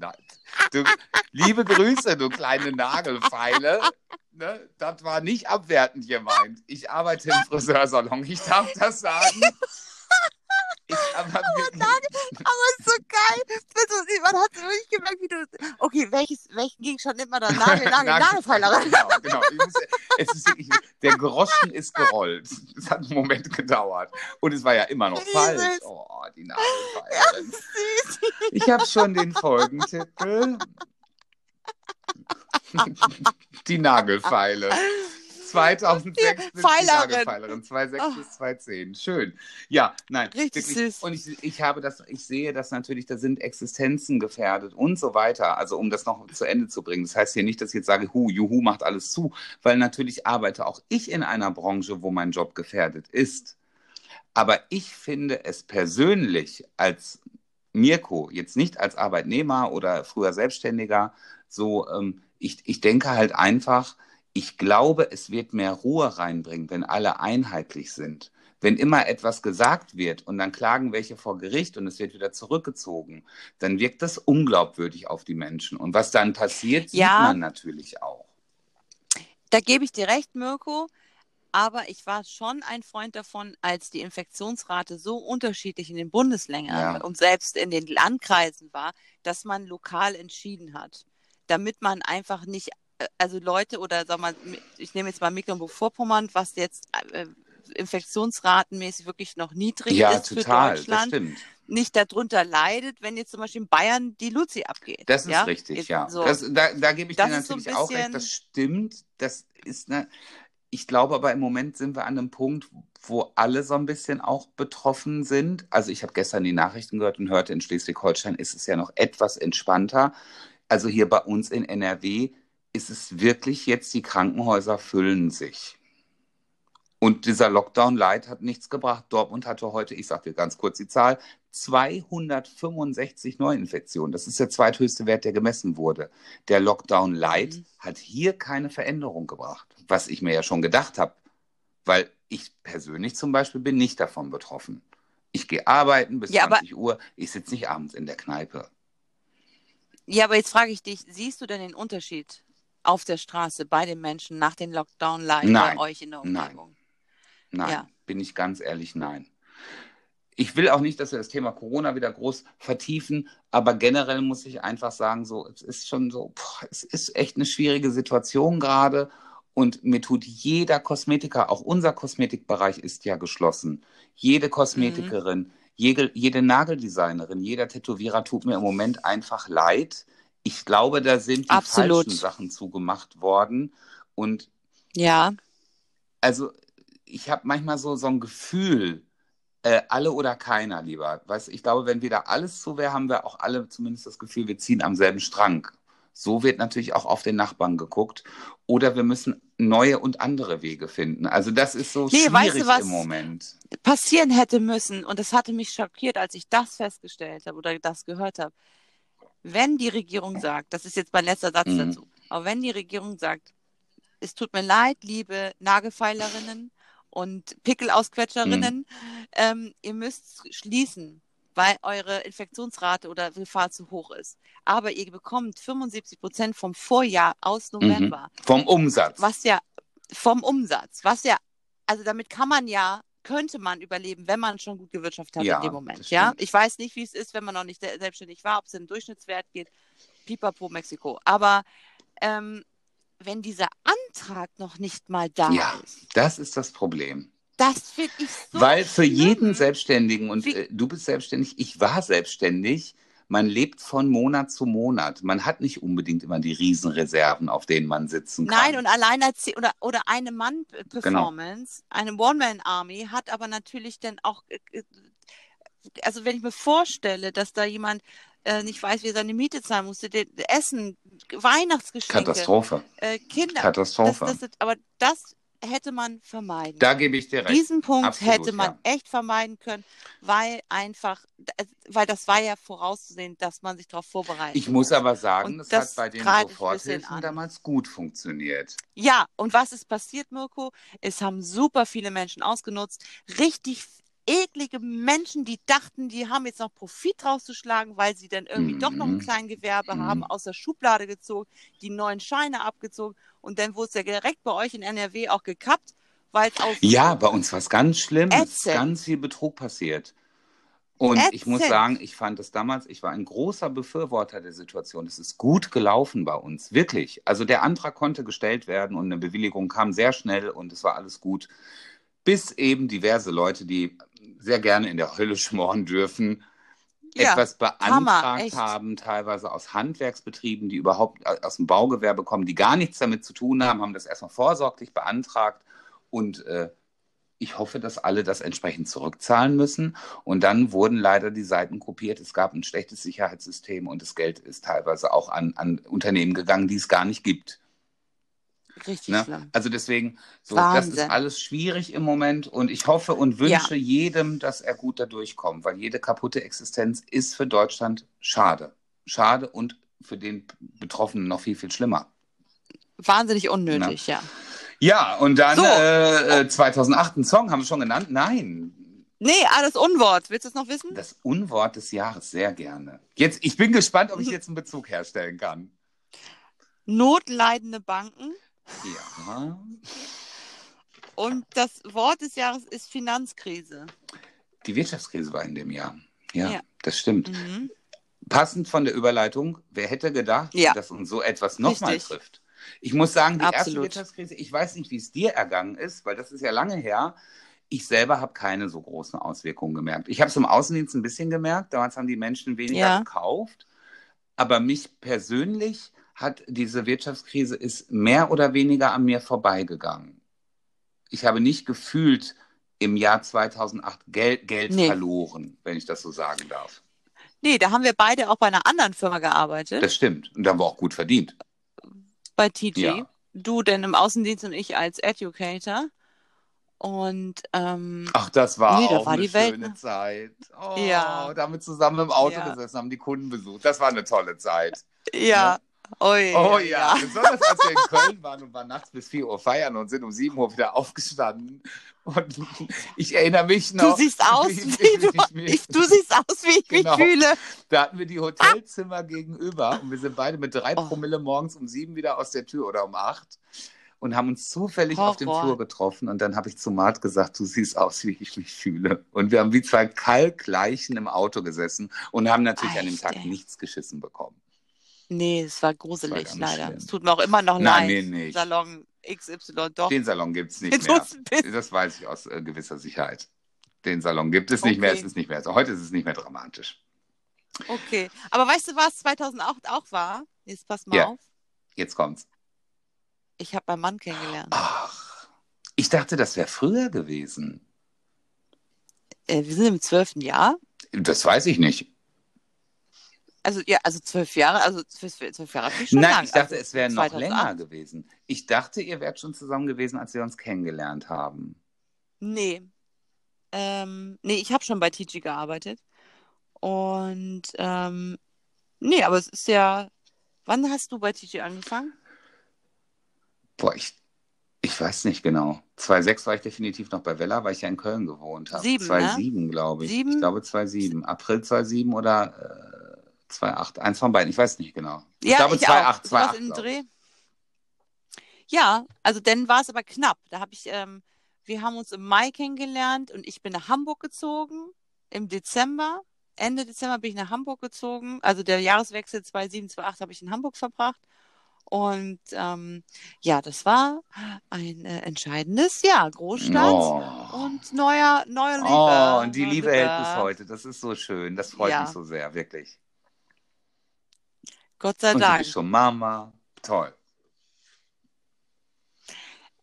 Oh. Du, liebe Grüße, du kleine Nagelfeile ne, das war nicht abwertend gemeint. Ich arbeite im Friseursalon, ich darf das sagen. <laughs> Ich, aber, aber, aber ist so geil. Man hat wirklich gemerkt, wie du. Okay, welches, welchen Gegenstand nimmt man dann? Nagel, Nagel, Nagelfeilerin. Genau, genau. Muss, es ist wirklich, der Groschen ist gerollt. Es hat einen Moment gedauert. Und es war ja immer noch falsch. Oh, die Nagelfeilerin. <laughs> Ich habe schon den Folgentitel. Die Nagelfeile. 2006 sind Pfeilerin. die Nagelfeilerin, 2006 oh. bis 2010. Schön. Ja, nein. Richtig wirklich. süß. Und ich, ich habe das, ich sehe das natürlich, da sind Existenzen gefährdet und so weiter. Also um das noch zu Ende zu bringen. Das heißt hier nicht, dass ich jetzt sage, hu, juhu, macht alles zu, weil natürlich arbeite auch ich in einer Branche, wo mein Job gefährdet ist. Aber ich finde es persönlich als Mirko, jetzt nicht als Arbeitnehmer oder früher Selbstständiger, so, ähm, ich, ich denke halt einfach, ich glaube, es wird mehr Ruhe reinbringen, wenn alle einheitlich sind. Wenn immer etwas gesagt wird und dann klagen welche vor Gericht und es wird wieder zurückgezogen, dann wirkt das unglaubwürdig auf die Menschen. Und was dann passiert, sieht Ja. man natürlich auch. Da gebe ich dir recht, Mirko. Aber ich war schon ein Freund davon, als die Infektionsrate so unterschiedlich in den Bundesländern Ja. und selbst in den Landkreisen war, dass man lokal entschieden hat. Damit man einfach nicht, äh, also Leute oder sag mal, ich nehme jetzt mal Mecklenburg-Vorpommern, was jetzt äh, infektionsratenmäßig wirklich noch niedrig Ja, ist für total, das Deutschland, stimmt. nicht darunter leidet, wenn jetzt zum Beispiel in Bayern die Luzi abgeht. Das ist ja? richtig, ja. So. Das, da, da gebe ich Das dir ist so natürlich auch bisschen- recht. Das stimmt. Das ist eine. Ich glaube aber im Moment sind wir an einem Punkt, wo alle so ein bisschen auch betroffen sind. Also ich habe gestern die Nachrichten gehört und hörte, in Schleswig-Holstein ist es ja noch etwas entspannter. Also hier bei uns in NRW ist es wirklich jetzt, die Krankenhäuser füllen sich. Und dieser Lockdown Light hat nichts gebracht. Dortmund hatte heute, ich sage dir ganz kurz die Zahl, 265 Neuinfektionen. Das ist der zweithöchste Wert, der gemessen wurde. Der Lockdown Light Mhm. hat hier keine Veränderung gebracht, was ich mir ja schon gedacht habe. Weil ich persönlich zum Beispiel bin nicht davon betroffen. Ich gehe arbeiten bis Ja, aber- 20 Uhr, ich sitze nicht abends in der Kneipe. Ja, aber jetzt frage ich dich, siehst du denn den Unterschied auf der Straße bei den Menschen nach dem Lockdown live Nein. bei euch in der Nein. Umgebung? Nein, Ja. bin ich ganz ehrlich, nein. Ich will auch nicht, dass wir das Thema Corona wieder groß vertiefen, aber generell muss ich einfach sagen, so, es ist schon so, boah, es ist echt eine schwierige Situation gerade und mir tut jeder Kosmetiker, auch unser Kosmetikbereich ist ja geschlossen. Jede Kosmetikerin, jede, jede Nageldesignerin, jeder Tätowierer tut mir im Moment einfach leid. Ich glaube, da sind die Absolut. falschen Sachen zugemacht worden und Ja, also ich habe manchmal so, so ein Gefühl, äh, alle oder keiner lieber. Weißt, du, ich glaube, wenn wieder alles zu wäre, haben wir auch alle zumindest das Gefühl, wir ziehen am selben Strang. So wird natürlich auch auf den Nachbarn geguckt. Oder wir müssen neue und andere Wege finden. Also das ist so Nee, schwierig weißt du was? im Moment. passieren hätte müssen, und das hatte mich schockiert, als ich das festgestellt habe oder das gehört habe. Wenn die Regierung sagt, das ist jetzt mein letzter Satz Mhm. dazu, aber wenn die Regierung sagt, es tut mir leid, liebe Nagelfeilerinnen und Pickelausquetscherinnen, ähm, ihr müsst schließen, weil eure Infektionsrate oder Gefahr zu hoch ist. Aber ihr bekommt 75 Prozent vom Vorjahr aus November Vom Umsatz. was ja vom Umsatz, was ja, also damit kann man ja, könnte man überleben, wenn man schon gut gewirtschaftet hat Ja, in dem Moment. Ja, ich weiß nicht, wie es ist, wenn man noch nicht se- selbstständig war, ob es im Durchschnittswert geht. Pipapo Mexiko. Aber ähm, wenn dieser Antrag noch nicht mal da Ja. ist, Das ist das Problem. Das finde ich so. Weil für schlimm. jeden Selbstständigen, und äh, du bist selbstständig, ich war selbstständig, man lebt von Monat zu Monat. Man hat nicht unbedingt immer die Riesenreserven, auf denen man sitzen kann. Nein, und alleinerzie oder, oder eine Genau. Mann-Performance, eine One-Man-Army hat aber natürlich dann auch, äh, äh, also wenn ich mir vorstelle, dass da jemand äh, nicht weiß, wie er seine Miete zahlen musste, der, Essen, Weihnachtsgeschenke, Katastrophe. äh, Kinder, Katastrophe. das, das, aber das hätte man vermeiden. da gebe ich dir recht. Diesen Punkt Absolut, hätte man ja. echt vermeiden können, weil einfach, weil das war ja vorauszusehen, dass man sich darauf vorbereitet. Ich muss aber sagen, das, das hat bei den Soforthilfen damals gut funktioniert. Ja, und was ist passiert, Mirko? Es haben super viele Menschen ausgenutzt. Richtig eklige Menschen, die dachten, die haben jetzt noch Profit rauszuschlagen, weil sie dann irgendwie Mhm. doch noch ein Kleingewerbe Mhm. haben, aus der Schublade gezogen, die neuen Scheine abgezogen und dann wurde es ja direkt bei euch in NRW auch gekappt, weil es aus Ja, bei uns war es ganz schlimm. Es ist Ätzend. ganz viel Betrug passiert. Und ich muss Ätzend. sagen, ich fand es damals, ich war ein großer Befürworter der Situation. Es ist gut gelaufen bei uns, wirklich. Also der Antrag konnte gestellt werden und eine Bewilligung kam sehr schnell und es war alles gut. Bis eben diverse Leute, die sehr gerne in der Hölle schmoren dürfen, Ja, etwas Hammer, beantragt echt. haben, teilweise aus Handwerksbetrieben, die überhaupt aus dem Baugewerbe kommen, die gar nichts damit zu tun haben, haben das erstmal vorsorglich beantragt und äh, ich hoffe, dass alle das entsprechend zurückzahlen müssen. Und dann wurden leider die Seiten kopiert. Es gab ein schlechtes Sicherheitssystem und das Geld ist teilweise auch an, an Unternehmen gegangen, die es gar nicht gibt. Richtig Ne? schlimm. Also deswegen, so, das ist alles schwierig im Moment und ich hoffe und wünsche jedem, dass er gut da durchkommt, weil jede kaputte Existenz ist für Deutschland schade. Schade und für den Betroffenen noch viel, viel schlimmer. Wahnsinnig unnötig, ja. Ja, und dann So. äh, äh, 2008 ein Song, haben wir schon genannt? Nein, Nee, ah, das Unwort. Willst du es noch wissen? das Unwort des Jahres, sehr gerne. Jetzt, ich bin gespannt, ob ich jetzt einen Bezug herstellen kann. Notleidende Banken. Ja. Und das Wort des Jahres ist Finanzkrise. Die Wirtschaftskrise war in dem Jahr. Ja, Ja. das stimmt. Mhm. Passend von der Überleitung, wer hätte gedacht, Ja. dass uns so etwas nochmal trifft? Ich muss sagen, die erste Absolut. Wirtschaftskrise, ich weiß nicht, wie es dir ergangen ist, weil das ist ja lange her. Ich selber habe keine so großen Auswirkungen gemerkt. Ich habe es im Außendienst ein bisschen gemerkt. Damals haben die Menschen weniger Ja. gekauft. Aber mich persönlich hat diese Wirtschaftskrise ist mehr oder weniger an mir vorbeigegangen. Ich habe nicht gefühlt im Jahr 2008 Geld, Geld Nee. verloren, wenn ich das so sagen darf. Nee, da haben wir beide auch bei einer anderen Firma gearbeitet, Das stimmt. Und da haben wir auch gut verdient. bei TG. Ja. Du denn im Außendienst und ich als Educator. Und ähm, Ach, das war Nee, da auch war eine Welt, schöne ne? Zeit. Oh, Ja. da haben wir zusammen im Auto Ja. gesessen, haben die Kunden besucht. Das war eine tolle Zeit. ja, oi, Oh ja, besonders als wir in Köln waren und waren nachts bis 4 Uhr feiern und sind um 7 Uhr wieder aufgestanden. Und ich erinnere mich Du noch. siehst aus, wie- wie <laughs> du, ich mich- ich, du siehst aus, wie ich Genau. mich fühle. Da hatten wir die Hotelzimmer gegenüber und wir sind beide mit drei Oh. Promille morgens um sieben wieder aus der Tür oder um acht und haben uns zufällig auf dem Horror. Flur getroffen. Und dann habe ich zu Mart gesagt, du siehst aus, wie ich mich fühle. Und wir haben wie zwei Kalkleichen im Auto gesessen und haben natürlich an dem Echt, Tag nichts geschissen bekommen. Nee, es war gruselig, ganz leider. schlimm. Es tut mir auch immer noch Nein, leid. nee, nicht. Salon XY, doch. Den Salon gibt es nicht mehr. Das weiß ich aus äh, gewisser Sicherheit. Den Salon gibt es nicht mehr, Okay. es ist nicht mehr. Also heute ist es nicht mehr dramatisch. Okay. Aber weißt du, was 2008 auch war? Jetzt pass mal Ja. auf. Jetzt kommt's. Ich habe meinen Mann kennengelernt. Ach, ich dachte, das wäre früher gewesen. Äh, wir sind im zwölften Jahr. Das weiß ich nicht. Also ja, also zwölf Jahre, also zwölf, Jahre finde ich schon Nein, lang. ich dachte, also es wäre noch 2008. länger gewesen. Ich dachte, ihr wärt schon zusammen gewesen, als wir uns kennengelernt haben. Nee. Ähm, nee, ich habe schon bei TG gearbeitet. Und ähm, nee, aber es ist ja. Wann hast du bei TG angefangen? Boah, ich, ich weiß nicht genau. 2006 war ich definitiv noch bei Vella, weil ich ja in Köln gewohnt habe. Sieben, ne? 2007, glaube ich. Sieben? Ich glaube 2007. April 2007 oder äh, 2008. Eins von beiden, ich weiß nicht genau. Ich Ja, glaube ich 2008, auch. Sowas 2008. im glaube ich. Dreh. Ja, also dann war es aber knapp. Da habe ich, ähm, wir haben uns im Mai kennengelernt und ich bin nach Hamburg gezogen. Im Dezember, Ende Dezember bin ich nach Hamburg gezogen. Also der Jahreswechsel 2007, 2008 habe ich in Hamburg verbracht. Und ähm, ja, das war ein äh, entscheidendes Jahr. Großstadt Oh. und neuer, neuer Liebe. Oh, und die Neue Liebe hält bis heute. Das ist so schön. Das freut Ja. mich so sehr, wirklich. Gott sei und du Dank. bist schon Mama. Toll.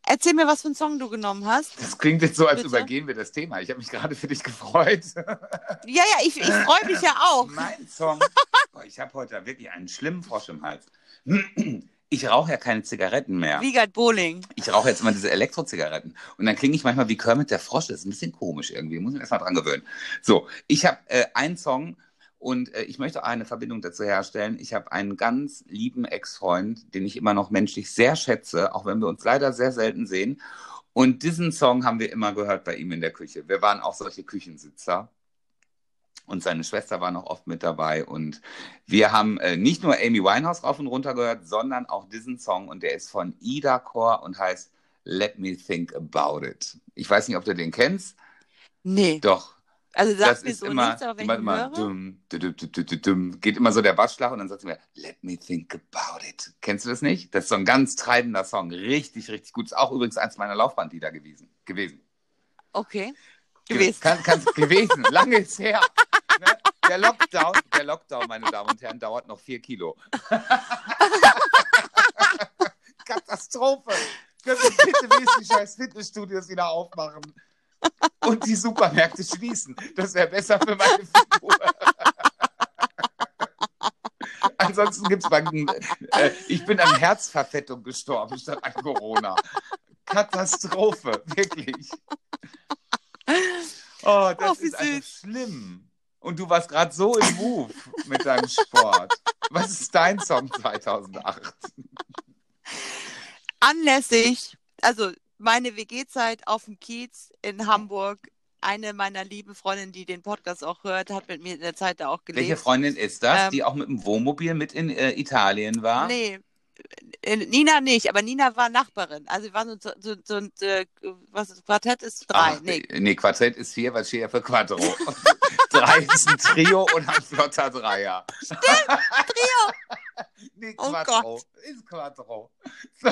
Erzähl mir, was für einen Song du genommen hast. Das klingt jetzt so, als Bitte? übergehen wir das Thema. Ich habe mich gerade für dich gefreut. Ja, ja, ich, ich freue mich ja auch. <laughs> Mein Song. Boah, ich habe heute wirklich einen schlimmen Frosch im Hals. Ich rauche ja keine Zigaretten mehr. Wiegald Bowling. Ich rauche jetzt immer diese Elektrozigaretten. Und dann klinge ich manchmal wie Kermit der Frosch. Das ist ein bisschen komisch irgendwie. Muss ich erst mal dran gewöhnen. So, ich habe äh, einen Song und äh, ich möchte auch eine Verbindung dazu herstellen. Ich habe einen ganz lieben Ex-Freund, den ich immer noch menschlich sehr schätze, auch wenn wir uns leider sehr selten sehen. Und diesen Song haben wir immer gehört bei ihm in der Küche. Wir waren auch solche Küchensitzer. Und seine Schwester war noch oft mit dabei. Und wir haben äh, nicht nur Amy Winehouse rauf und runter gehört, sondern auch diesen Song. Und der ist von Ida Core und heißt Let Me Think About It. Ich weiß nicht, ob du den kennst. Nee. Doch. Also Das sagt mir ist so immer, nichts, aber wenn immer, ich immer höre. dum, dum, dum, geht immer so der Bassschlag und dann sagt sie mir, Let me think about it. Kennst du das nicht? Das ist so ein ganz treibender Song. Richtig, richtig gut. Ist auch übrigens eins meiner Laufbandlieder gewesen. gewesen. Okay. Ge- Gewesen. Kann, kann, <laughs> gewesen. Lange ist her. Ne? Der Lockdown, der Lockdown, meine Damen und Herren, dauert noch vier Kilo. <laughs> Katastrophe. Können wir bitte wenigstens scheiß Fitnessstudios wieder aufmachen? Und die Supermärkte schließen. Das wäre besser für meine Figur. Ansonsten gibt es mal, äh, ich bin an Herzverfettung gestorben statt an Corona. Katastrophe, wirklich. Oh, das Oh, ist einfach süß. schlimm. Und du warst gerade so im Move mit deinem Sport. Was ist dein Song 2008? Anlässlich, also meine WG-Zeit auf dem Kiez in Hamburg. Eine meiner lieben Freundinnen, die den Podcast auch hört, hat mit mir in der Zeit da auch gelebt. Welche Freundin ist das, Ähm, die auch mit dem Wohnmobil mit in äh, Italien war? Nee, äh, Nina nicht, aber Nina war Nachbarin. Also wir waren so, so, so ein äh, was Quartett ist drei. Ach, nee, nee, Quartett ist vier, was steht ja für Quattro. <laughs> Drei ist ein Trio und ein flotter Dreier. Trio. <laughs> Nee, Oh Quattro. Ist Quattro. So.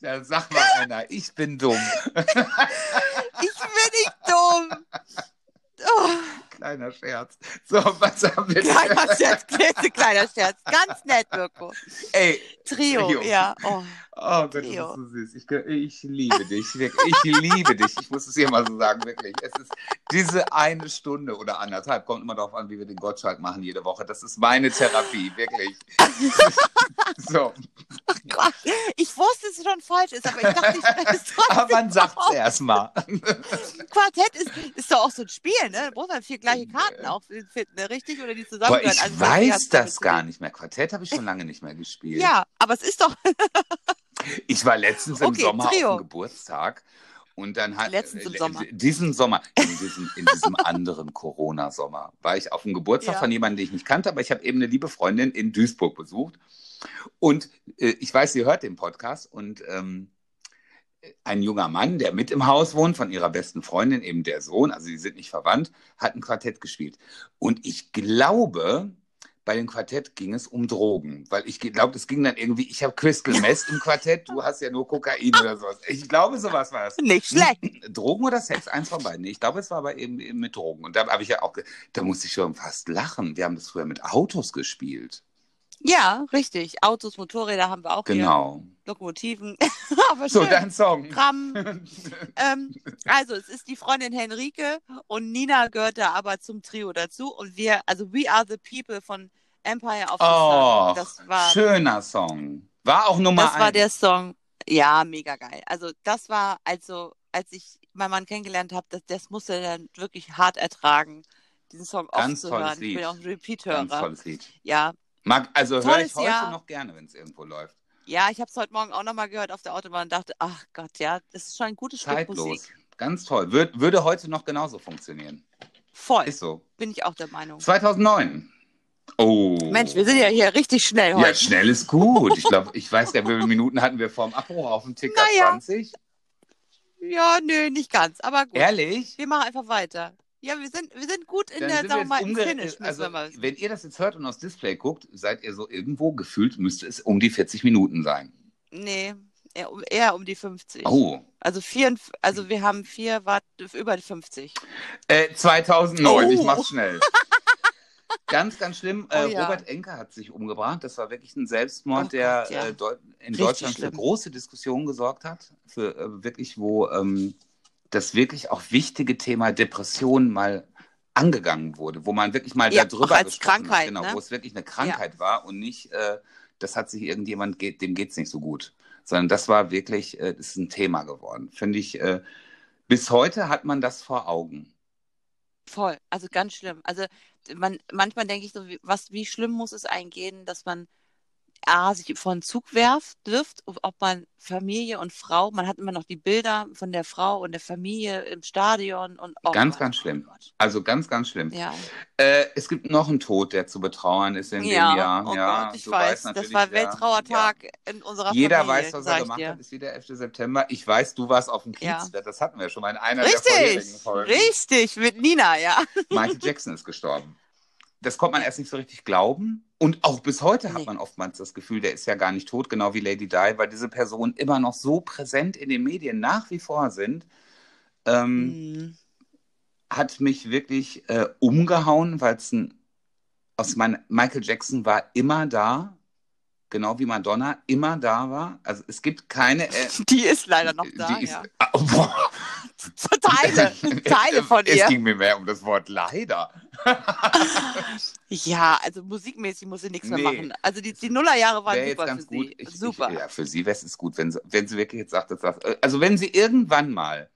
Ja, sag mal einer, ich bin dumm. <laughs> ich bin nicht dumm. Oh, Kleiner Scherz. So, was haben wir kleiner Scherz, kleiner, Scherz. Ganz nett, Mirko. Ey, Trio, Trio. ja. Oh. oh Gott, das ist Trio. so süß. Ich, ich liebe dich. Ich liebe dich. Ich muss es hier mal so sagen, wirklich. Es ist diese eine Stunde oder anderthalb, kommt immer darauf an, wie wir den Gottschalk machen jede Woche. Das ist meine Therapie, wirklich. <laughs> so, Gott, ich wusste, dass es schon falsch ist, aber ich dachte, ich es trotzdem aber man <laughs> sagt es erstmal. Quartett ist, ist doch auch so ein Spiel, ne? Da braucht man vier gleiche Karten auch finden, ne? richtig? Oder die Boah, zusammengehören. ich Also, weiß das gar nicht mehr. Quartett habe ich schon lange nicht mehr gespielt. Ja, aber es ist doch <laughs> Ich war letztens im Okay, Sommer Trio. auf dem Geburtstag und dann hat Letztens im Sommer. äh, diesen Sommer, in diesem, in diesem <laughs> anderen Corona-Sommer, war ich auf dem Geburtstag Ja. von jemandem, den ich nicht kannte, aber ich habe eben eine liebe Freundin in Duisburg besucht. Und äh, ich weiß, sie hört den Podcast und ähm, ein junger Mann, der mit im Haus wohnt, von ihrer besten Freundin, eben der Sohn, also die sind nicht verwandt, hat ein Quartett gespielt. Und ich glaube, bei dem Quartett ging es um Drogen, weil ich glaube, es ging dann irgendwie, ich habe Crystal Meth im Quartett, du hast ja nur Kokain oder sowas. Ich glaube, sowas war das. nicht schlecht. Drogen oder Sex, eins von beiden. Ich glaube, es war aber eben, eben mit Drogen. Und da habe ich ja auch, da musste ich schon fast lachen. Wir haben das früher mit Autos gespielt. Ja, richtig. Autos, Motorräder haben wir auch hier. Genau. Lokomotiven. <laughs> aber So, schön. dein Song. Tram. <laughs> ähm, also, es ist die Freundin Henrike und Nina gehört da aber zum Trio dazu. Und wir, also We Are the People von Empire of the Oh, Sun. Das war, schöner Song. War auch Nummer das war eins. der Song. Ja, mega geil. Also, das war, also, als ich meinen Mann kennengelernt habe, das, das musste er dann wirklich hart ertragen, diesen Song Ganz oft zu tolles hören. Ich bin auch ein Ganz Repeat-Hörer. tolles Lied. Ja, Mag, also höre ich heute Jahr. noch gerne, wenn es irgendwo läuft. ja, ich habe es heute Morgen auch nochmal gehört auf der Autobahn und dachte, ach Gott, ja, das ist schon ein gutes Stück Zeitlos. Musik. Ganz toll. Würde, würde heute noch genauso funktionieren. Voll, Ist so. bin ich auch der Meinung. 2009. Oh. Mensch, wir sind ja hier richtig schnell Ja, heute. schnell ist gut. Ich glaube, ich weiß nicht, wie viele Minuten hatten wir vorm Abbruch auf dem Ticker? Naja. 20? Ja, nö, nicht ganz, aber gut. Ehrlich? Wir machen einfach weiter. Ja, wir sind, wir sind gut in Dann der, sagen wir mal, im Finish, also. Wenn ihr das jetzt hört und aufs Display guckt, seid ihr so irgendwo gefühlt, müsste es um die 40 Minuten sein. Nee, eher um, eher um die 50. Oh. Also vier, also wir haben vier, wart, über die 50. Äh, 2009, ich Oh. mach's schnell. <laughs> Ganz, ganz schlimm. Äh, Oh ja. Robert Enke hat sich umgebracht. Das war wirklich ein Selbstmord, Oh der Gott, ja. äh, Deu in Richtig Deutschland für schlimm. große Diskussionen gesorgt hat. Für äh, wirklich, wo ähm, das wirklich auch wichtige Thema Depression mal angegangen wurde, wo man wirklich mal Ja, darüber als Krankheit, hat, genau, ne? wo es wirklich eine Krankheit war und nicht, äh, das hat sich irgendjemand, geht, dem geht's nicht so gut, sondern das war wirklich, äh, das ist ein Thema geworden. Finde ich, äh, bis heute hat man das vor Augen. Voll, also ganz schlimm. Also man, manchmal denke ich so, wie, was, wie schlimm muss es eingehen, dass man A, sich vor einen Zug werft, wirft, ob man Familie und Frau, man hat immer noch die Bilder von der Frau und der Familie im Stadion und oh Ganz, Gott, ganz oh schlimm. Gott. Also ganz, ganz schlimm. Ja, Äh, es gibt noch einen Tod, der zu betrauern ist in ja, dem Jahr. oh ja, Gott, ich du weiß, weißt das war Welttrauertag in unserer Ja. Jeder Familie, weiß, was er gemacht dir. hat, ist wieder 11. September. Ich weiß, du warst auf dem Kiez. Ja. Das hatten wir schon mal in einer der vorherigen Richtig, Folgen. richtig, mit Nina, ja. Michael Jackson ist gestorben. Das konnte man erst nicht so richtig glauben. Und auch bis heute hat Nee. man oftmals das Gefühl, der ist ja gar nicht tot, genau wie Lady Di, weil diese Personen immer noch so präsent in den Medien nach wie vor sind. Ähm, Mhm. hat mich wirklich äh, umgehauen, weil es ein aus mein, Michael Jackson war immer da, genau wie Madonna immer da war. Also es gibt keine. Äh, <laughs> Die ist leider noch da, die ist, ja. <laughs> Boah. <laughs> Teile, Teile von Es ihr. ging mir mehr um das Wort leider. Ja, also musikmäßig muss sie nichts Nee. mehr machen. Also die, die Nullerjahre waren Wäre jetzt super ganz für gut. sie. Ich, super. Ich, ja, für sie wäre es gut, wenn sie, wenn sie wirklich jetzt sagt, dass das, also wenn sie irgendwann mal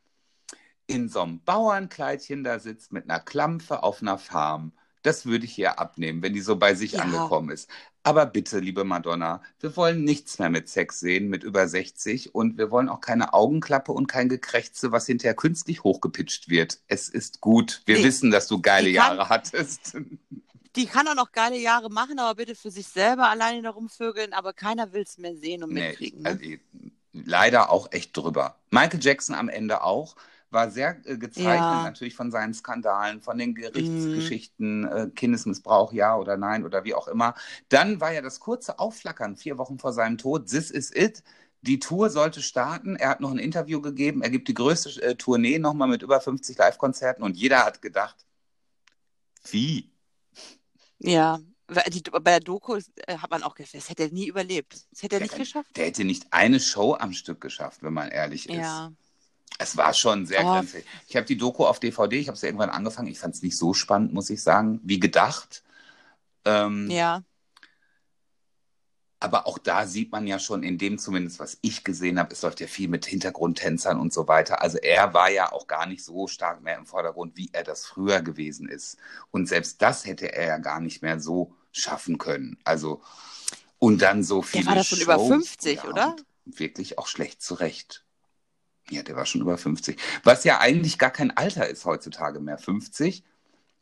in so einem Bauernkleidchen da sitzt mit einer Klampfe auf einer Farm, das würde ich ihr abnehmen, wenn die so bei sich Ja. angekommen ist. Aber bitte, liebe Madonna, wir wollen nichts mehr mit Sex sehen mit über 60 und wir wollen auch keine Augenklappe und kein Gekrächze, was hinterher künstlich hochgepitcht wird. Es ist gut. Wir Nee. wissen, dass du geile kann- Jahre hattest. <laughs> Die kann auch noch geile Jahre machen, aber bitte für sich selber alleine da rumvögeln, aber keiner will es mehr sehen und Nee, mitkriegen. Ne? also, leider auch echt drüber. Michael Jackson am Ende auch. War sehr äh, gezeichnet Ja. natürlich von seinen Skandalen, von den Gerichtsgeschichten, äh, Kindesmissbrauch, ja oder nein oder wie auch immer. Dann war ja das kurze Aufflackern vier Wochen vor seinem Tod. This is it. Die Tour sollte starten. Er hat noch ein Interview gegeben. Er gibt die größte äh, Tournee nochmal mit über 50 Live-Konzerten und jeder hat gedacht, wie? ja. Die, bei der Doku äh, hat man auch gedacht, das hätte er nie überlebt. Das hätte er Der nicht geschafft. Der hätte nicht eine Show am Stück geschafft, wenn man ehrlich ist. Ja. Es war schon sehr Oh. grenzwertig. Ich habe die Doku auf DVD, ich habe sie irgendwann angefangen. Ich fand es nicht so spannend, muss ich sagen, wie gedacht. Ähm, Ja. Aber auch da sieht man ja schon, in dem zumindest, was ich gesehen habe, es läuft ja viel mit Hintergrundtänzern und so weiter. Also er war ja auch gar nicht so stark mehr im Vordergrund, wie er das früher gewesen ist. Und selbst das hätte er ja gar nicht mehr so schaffen können. Also, und dann so viele Der war da schon über Shows. 50, Ja, oder? und Wirklich auch schlecht zurecht. Ja, der war schon über 50. Was ja eigentlich gar kein Alter ist heutzutage mehr. 50.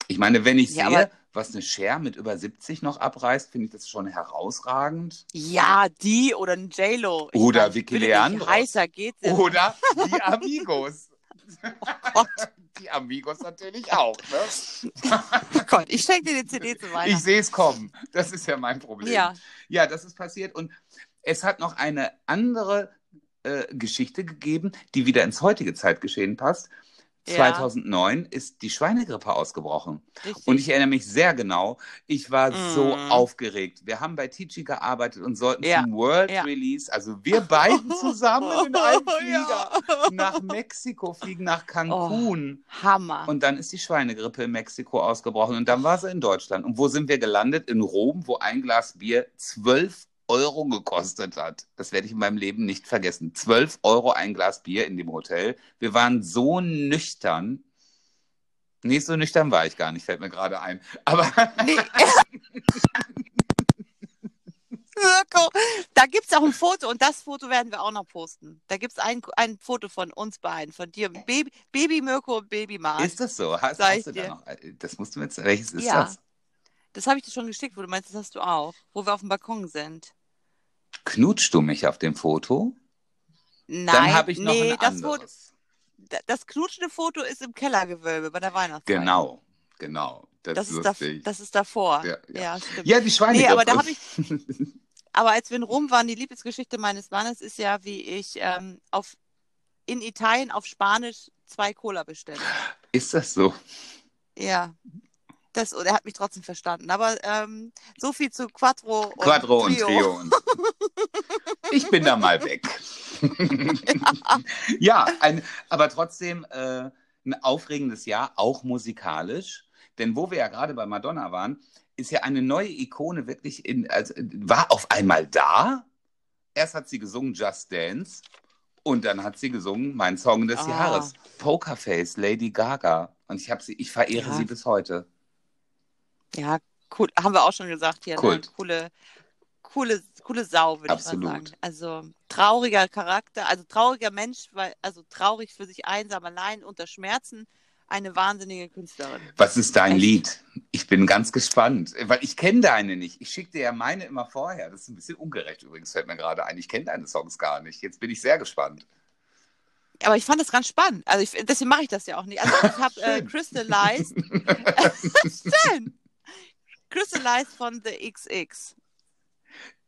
Ich meine, wenn ich Ja, sehe, was eine Cher mit über 70 noch abreißt, finde ich das schon herausragend. Ja, die oder ein J-Lo. Ich Oder meine, Vicky Leandros. Heißer geht's. Oder die Amigos. <laughs> Gott. Die Amigos natürlich auch. Ne? Oh Gott, ich schenke dir die CD zu Ich Weihnachten. sehe es kommen. Das ist ja mein Problem. Ja. ja, das ist passiert. Und es hat noch eine andere äh, Geschichte gegeben, die wieder ins heutige Zeitgeschehen passt. Ja. 2009 ist die Schweinegrippe ausgebrochen. Richtig. Und ich erinnere mich sehr genau, ich war so Mm. aufgeregt. Wir haben bei Tichy gearbeitet und sollten Ja. zum World Ja. Release, also wir beiden <laughs> zusammen in <laughs> einem Flieger, nach Mexiko fliegen, nach Cancun. Hammer. Und dann ist die Schweinegrippe in Mexiko ausgebrochen und dann war sie in Deutschland. Und wo sind wir gelandet? In Rom, wo ein Glas Bier 12 Euro gekostet hat. Das werde ich in meinem Leben nicht vergessen. 12 Euro ein Glas Bier in dem Hotel. Wir waren so nüchtern. Nee, so nüchtern war ich gar nicht, fällt mir gerade ein. Aber Nee. Mirko, da gibt es auch ein Foto und das Foto werden wir auch noch posten. Da gibt es ein, ein Foto von uns beiden, von dir, Baby, Baby Mirko und Baby Mars. ist das so? Hast, hast du da noch? Das musst du mir jetzt. Welches ist Ja. das? Das habe ich dir schon geschickt, wo du meinst, das hast du auch, wo wir auf dem Balkon sind. Knutschst du mich auf dem Foto? Nein, Dann habe ich noch nee, ein das, anderes. das knutschende Foto ist im Kellergewölbe bei der Weihnachtszeit. Genau, genau. Das, Das ist da, das ist davor. Ja, ja. ja stimmt. Ja, die Schweinegrippe. Nee, aber da habe <laughs> ich, aber als wir in Rom waren, die Lieblingsgeschichte meines Mannes ist ja, wie ich ähm, auf, in Italien auf Spanisch zwei Cola bestelle. Ist das so? Ja. Das, und er hat mich trotzdem verstanden. Aber ähm, so viel zu Quattro und Quattro und Trio. Trio. Und <laughs> ich bin da mal weg. <laughs> ja, ein, aber trotzdem äh, ein aufregendes Jahr, auch musikalisch. Denn wo wir ja gerade bei Madonna waren, ist ja eine neue Ikone wirklich in, also, war auf einmal da. Erst hat sie gesungen Just Dance und dann hat sie gesungen mein Song des Ah. Jahres, Pokerface, Lady Gaga. Und ich habe sie, ich verehre Ja. sie bis heute. Ja, cool. Haben wir auch schon gesagt hier. Kult. Ne? Coole, coole, coole Sau, würde ich mal sagen. Also trauriger Charakter, also trauriger Mensch, weil, also traurig für sich einsam, allein unter Schmerzen, eine wahnsinnige Künstlerin. Was ist dein Echt? Lied? Ich bin ganz gespannt, weil ich kenne deine nicht. Ich schicke dir ja meine immer vorher. Das ist ein bisschen ungerecht übrigens, fällt mir gerade ein. Ich kenne deine Songs gar nicht. Jetzt bin ich sehr gespannt. Aber ich fand das ganz spannend. Also ich, deswegen mache ich das ja auch nicht. Also ich <laughs> habe äh. Crystallized. <laughs> <laughs> Schön. Crystallized von The XX.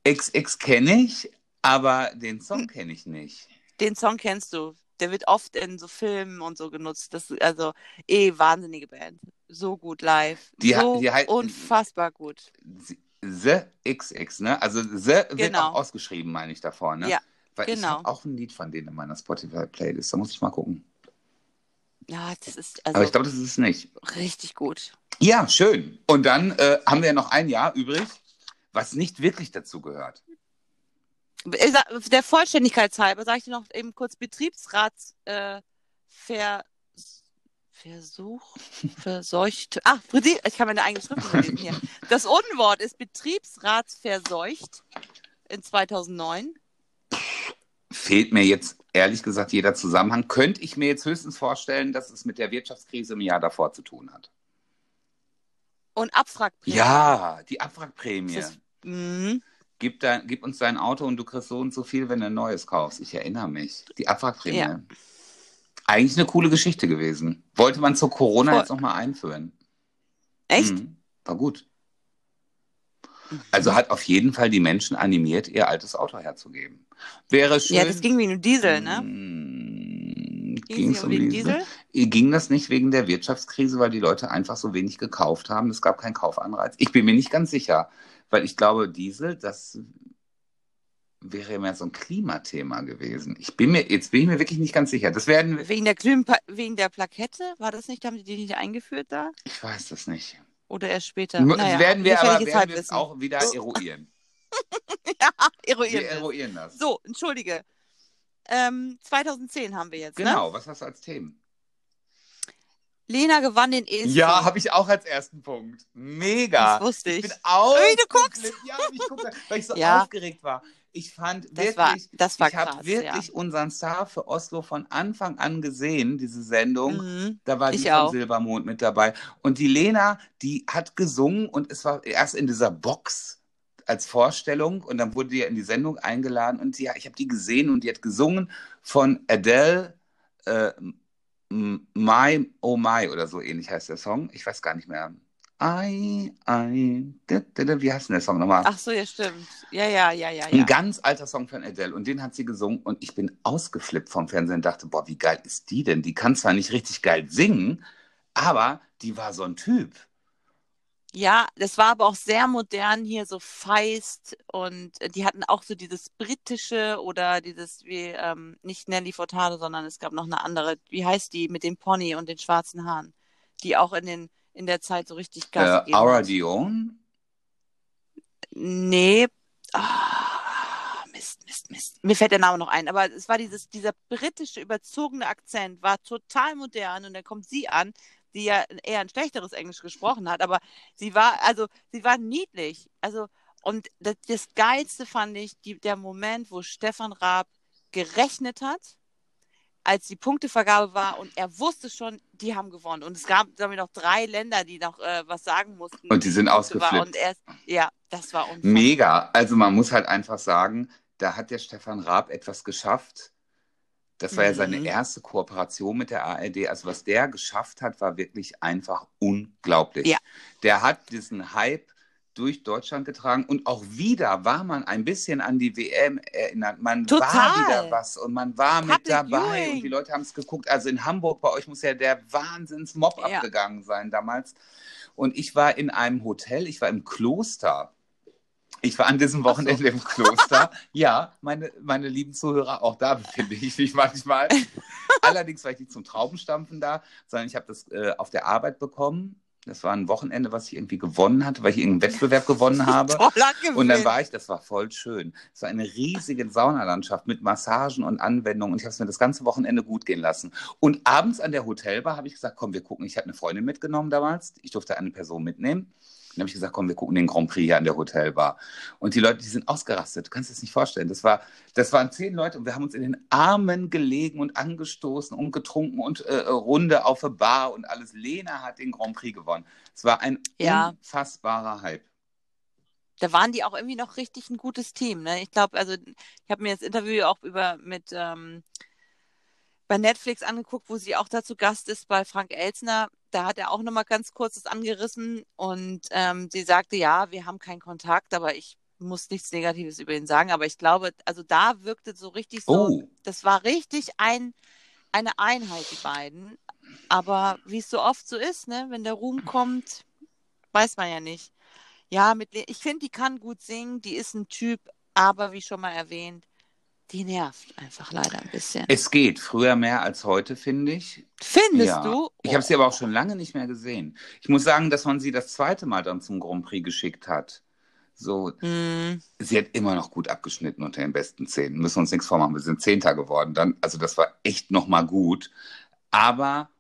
XX kenne ich, aber den Song kenne ich nicht. Den Song kennst du. Der wird oft in so Filmen und so genutzt. Das ist also eh wahnsinnige Band. So gut live. Die so die unfassbar gut. The XX, ne? Also The wird Genau. auch ausgeschrieben, meine ich davor, ne? Ja, Weil ich genau. habe auch ein Lied von denen in meiner Spotify-Playlist. Da muss ich mal gucken. Ja, das ist aber also ich glaube, das ist es nicht. richtig gut. Ja, schön. Und dann äh, haben wir noch ein Jahr übrig, was nicht wirklich dazu gehört. Der Vollständigkeit halber sage ich dir noch eben kurz Betriebsrats äh, ver, Versuch, verseucht. Ah, ich kann meine eigene Schrift lesen hier. Das Unwort ist Betriebsratsverseucht in 2009. Fehlt mir jetzt ehrlich gesagt jeder Zusammenhang. Könnte ich mir jetzt höchstens vorstellen, dass es mit der Wirtschaftskrise im Jahr davor zu tun hat. Und Abwrackprämie. Ja, die Abwrackprämie. Das, mhm. gib, dein, gib, uns dein Auto und du kriegst so und so viel, wenn du ein neues kaufst. Ich erinnere mich. Die Abwrackprämie. Ja. Eigentlich eine coole Geschichte gewesen. Wollte man zur Corona Voll. jetzt nochmal einführen. Echt? Mhm. War gut. Also hat auf jeden Fall die Menschen animiert, ihr altes Auto herzugeben. Wäre schön. Ja, das ging wie ein Diesel, ne? Hm, ging um, um den Diesel? Diesel? Ging das nicht wegen der Wirtschaftskrise, weil die Leute einfach so wenig gekauft haben? Es gab keinen Kaufanreiz. Ich bin mir nicht ganz sicher, weil ich glaube, Diesel, das wäre mehr so ein Klimathema gewesen. Ich bin mir, jetzt bin ich mir wirklich nicht ganz sicher. Das werden wegen der wegen der Plakette, war das nicht, haben die die nicht eingeführt da? Ich weiß das nicht. Oder erst später. Naja, werden wir aber werden wir auch wieder eruieren. <laughs> ja, eruieren. Wir eruieren das. So, entschuldige. Ähm, 2010 haben wir jetzt. Ne? Genau, ne? was hast du als Themen? Lena gewann den ESC. Ja, habe ich auch als ersten Punkt. Mega. Das wusste ich. Ich bin auch. Ui, du guckst. Ja, ich gucke, <laughs> weil ich so ja. aufgeregt war. Ich fand das wirklich, war, das war ich habe wirklich ja. unseren Star für Oslo von Anfang an gesehen, diese Sendung. Mhm, da war die von Silbermond mit dabei. Und die Lena, die hat gesungen und es war erst in dieser Box als Vorstellung und dann wurde die in die Sendung eingeladen und sie, ich habe die gesehen und die hat gesungen von Adele, äh, My Oh My oder so ähnlich heißt der Song. Ich weiß gar nicht mehr. I, I, wie heißt denn der Song nochmal? Ach so, ja, stimmt. Ja, ja, ja, ja. Ein ganz alter Song von Adele und den hat sie gesungen und ich bin ausgeflippt vom Fernsehen und dachte, boah, wie geil ist die denn? Die kann zwar nicht richtig geil singen, aber die war so ein Typ. Ja, das war aber auch sehr modern hier, so feist und die hatten auch so dieses britische oder dieses, wie, ähm, nicht Nelly Furtado, sondern es gab noch eine andere, wie heißt die, mit dem Pony und den schwarzen Haaren, die auch in den in der Zeit so richtig Gas äh, gegeben Aura Dion? Nee. Ah, Mist, Mist, Mist. Mir fällt der Name noch ein. Aber es war dieses, dieser britische überzogene Akzent, war total modern und dann kommt sie an, die ja eher ein schlechteres Englisch gesprochen hat, aber sie war, also sie war niedlich. Also, und das, das Geilste fand ich die, der Moment, wo Stefan Raab gerechnet hat als die Punktevergabe war und er wusste schon, die haben gewonnen. Und es gab damit noch drei Länder, die noch äh, was sagen mussten. Und die sind ausgeflippt. Und er, ja, das war unfassbar. Mega. Also man muss halt einfach sagen, da hat der Stefan Raab etwas geschafft. Das war mhm. ja seine mhm. erste Kooperation mit der ARD. Also was der geschafft hat, war wirklich einfach unglaublich. Ja. Der hat diesen Hype durch Deutschland getragen und auch wieder war man ein bisschen an die WM erinnert. Man Total. war wieder was und man war Public mit dabei Viewing. und die Leute haben es geguckt. Also in Hamburg bei euch muss ja der Wahnsinnsmob Ja. abgegangen sein damals. Und ich war in einem Hotel, ich war im Kloster. Ich war an diesem Wochenende im Kloster. <laughs> Ja, meine, meine lieben Zuhörer, auch da befinde ich mich manchmal. <laughs> Allerdings war ich nicht zum Traubenstampfen da, sondern ich habe das äh, auf der Arbeit bekommen. Das war ein Wochenende, was ich irgendwie gewonnen hatte, weil ich irgendeinen Wettbewerb gewonnen <laughs> habe. Und dann war ich, das war voll schön. Es war eine riesige Saunalandschaft mit Massagen und Anwendungen und ich habe es mir das ganze Wochenende gut gehen lassen. Und abends an der Hotelbar habe ich gesagt, komm, wir gucken. Ich hatte eine Freundin mitgenommen damals. Ich durfte eine Person mitnehmen. Dann habe ich gesagt, komm, wir gucken den Grand Prix hier an der Hotelbar. Und die Leute, die sind ausgerastet. Du kannst dir das nicht vorstellen. Das, war, das waren zehn Leute und wir haben uns in den Armen gelegen und angestoßen und getrunken und äh, Runde auf der Bar und alles. Lena hat den Grand Prix gewonnen. Es war ein Ja. unfassbarer Hype. Da waren die auch irgendwie noch richtig ein gutes Team. Ne? Ich glaube, also ich habe mir das Interview auch über mit ähm, bei Netflix angeguckt, wo sie auch dazu Gast ist bei Frank Elsner. Da hat er auch nochmal ganz kurz das angerissen und ähm, sie sagte, ja, wir haben keinen Kontakt, aber ich muss nichts Negatives über ihn sagen. Aber ich glaube, also da wirkte so richtig so, Oh. das war richtig ein, eine Einheit, die beiden. Aber wie es so oft so ist, ne, wenn der Ruhm kommt, weiß man ja nicht. Ja, mit ich finde, die kann gut singen, die ist ein Typ, aber wie schon mal erwähnt, die nervt einfach leider ein bisschen. Es geht früher mehr als heute, finde ich. Findest ja. du? Ich habe sie aber auch schon lange nicht mehr gesehen. Ich muss sagen, dass man sie das zweite Mal dann zum Grand Prix geschickt hat. So, Hm, sie hat immer noch gut abgeschnitten unter den besten zehn. Müssen uns nichts vormachen. Wir sind Zehnter geworden dann. Also das war echt nochmal gut. Aber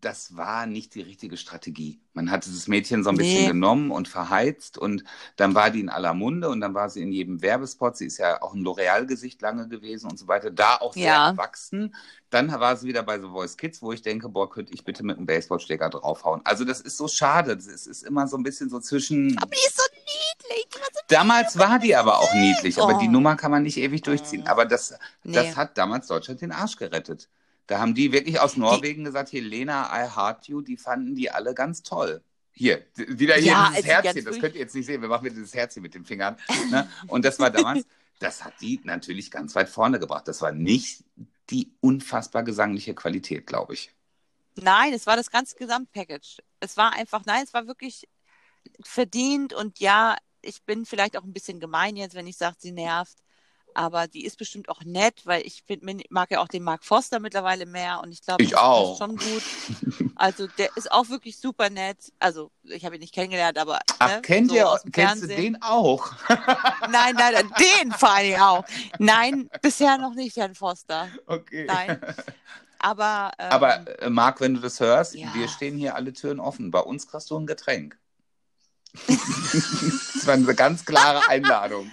das war nicht die richtige Strategie. Man hat dieses Mädchen so ein bisschen Nee. genommen und verheizt und dann war die in aller Munde und dann war sie in jedem Werbespot. Sie ist ja auch ein L'Oreal-Gesicht lange gewesen und so weiter. Da auch sehr Ja. erwachsen. Dann war sie wieder bei The Voice Kids, wo ich denke, boah, könnte ich bitte mit einem Baseballschläger draufhauen. Also das ist so schade. Es ist immer so ein bisschen so zwischen... aber die ist so niedlich. Die war so Damals war die aber auch niedlich, aber Oh. die Nummer kann man nicht ewig durchziehen. Aber das, Nee. das hat damals Deutschland den Arsch gerettet. Da haben die wirklich aus Norwegen gesagt, Helena, I heart you, die fanden die alle ganz toll. Hier, wieder hier Ja, dieses also Herzchen, das könnt ihr jetzt nicht sehen, wir machen wieder dieses Herzchen mit den Fingern. Ne? Und das war damals, <laughs> das hat die natürlich ganz weit vorne gebracht. Das war nicht die unfassbar gesangliche Qualität, glaube ich. Nein, es war das ganze Gesamtpackage. Es war einfach, nein, es war wirklich verdient und ja, ich bin vielleicht auch ein bisschen gemein jetzt, wenn ich sage, sie nervt. Aber die ist bestimmt auch nett, weil ich min- mag ja auch den Mark Foster mittlerweile mehr und ich glaube, Ich das auch. ist schon gut. <laughs> Also der ist auch wirklich super nett. Also ich habe ihn nicht kennengelernt, aber Ach, ne, kennt so ihr, kennst du Fernsehen. den auch? <laughs> Nein, nein, den vor Dingen auch. Nein, bisher noch nicht, Herrn Foster. Okay. Nein. Aber, ähm, Aber äh, Marc, wenn du das hörst, Ja. wir stehen hier alle Türen offen. Bei uns kriegst du ein Getränk. <laughs> das war eine ganz klare Einladung.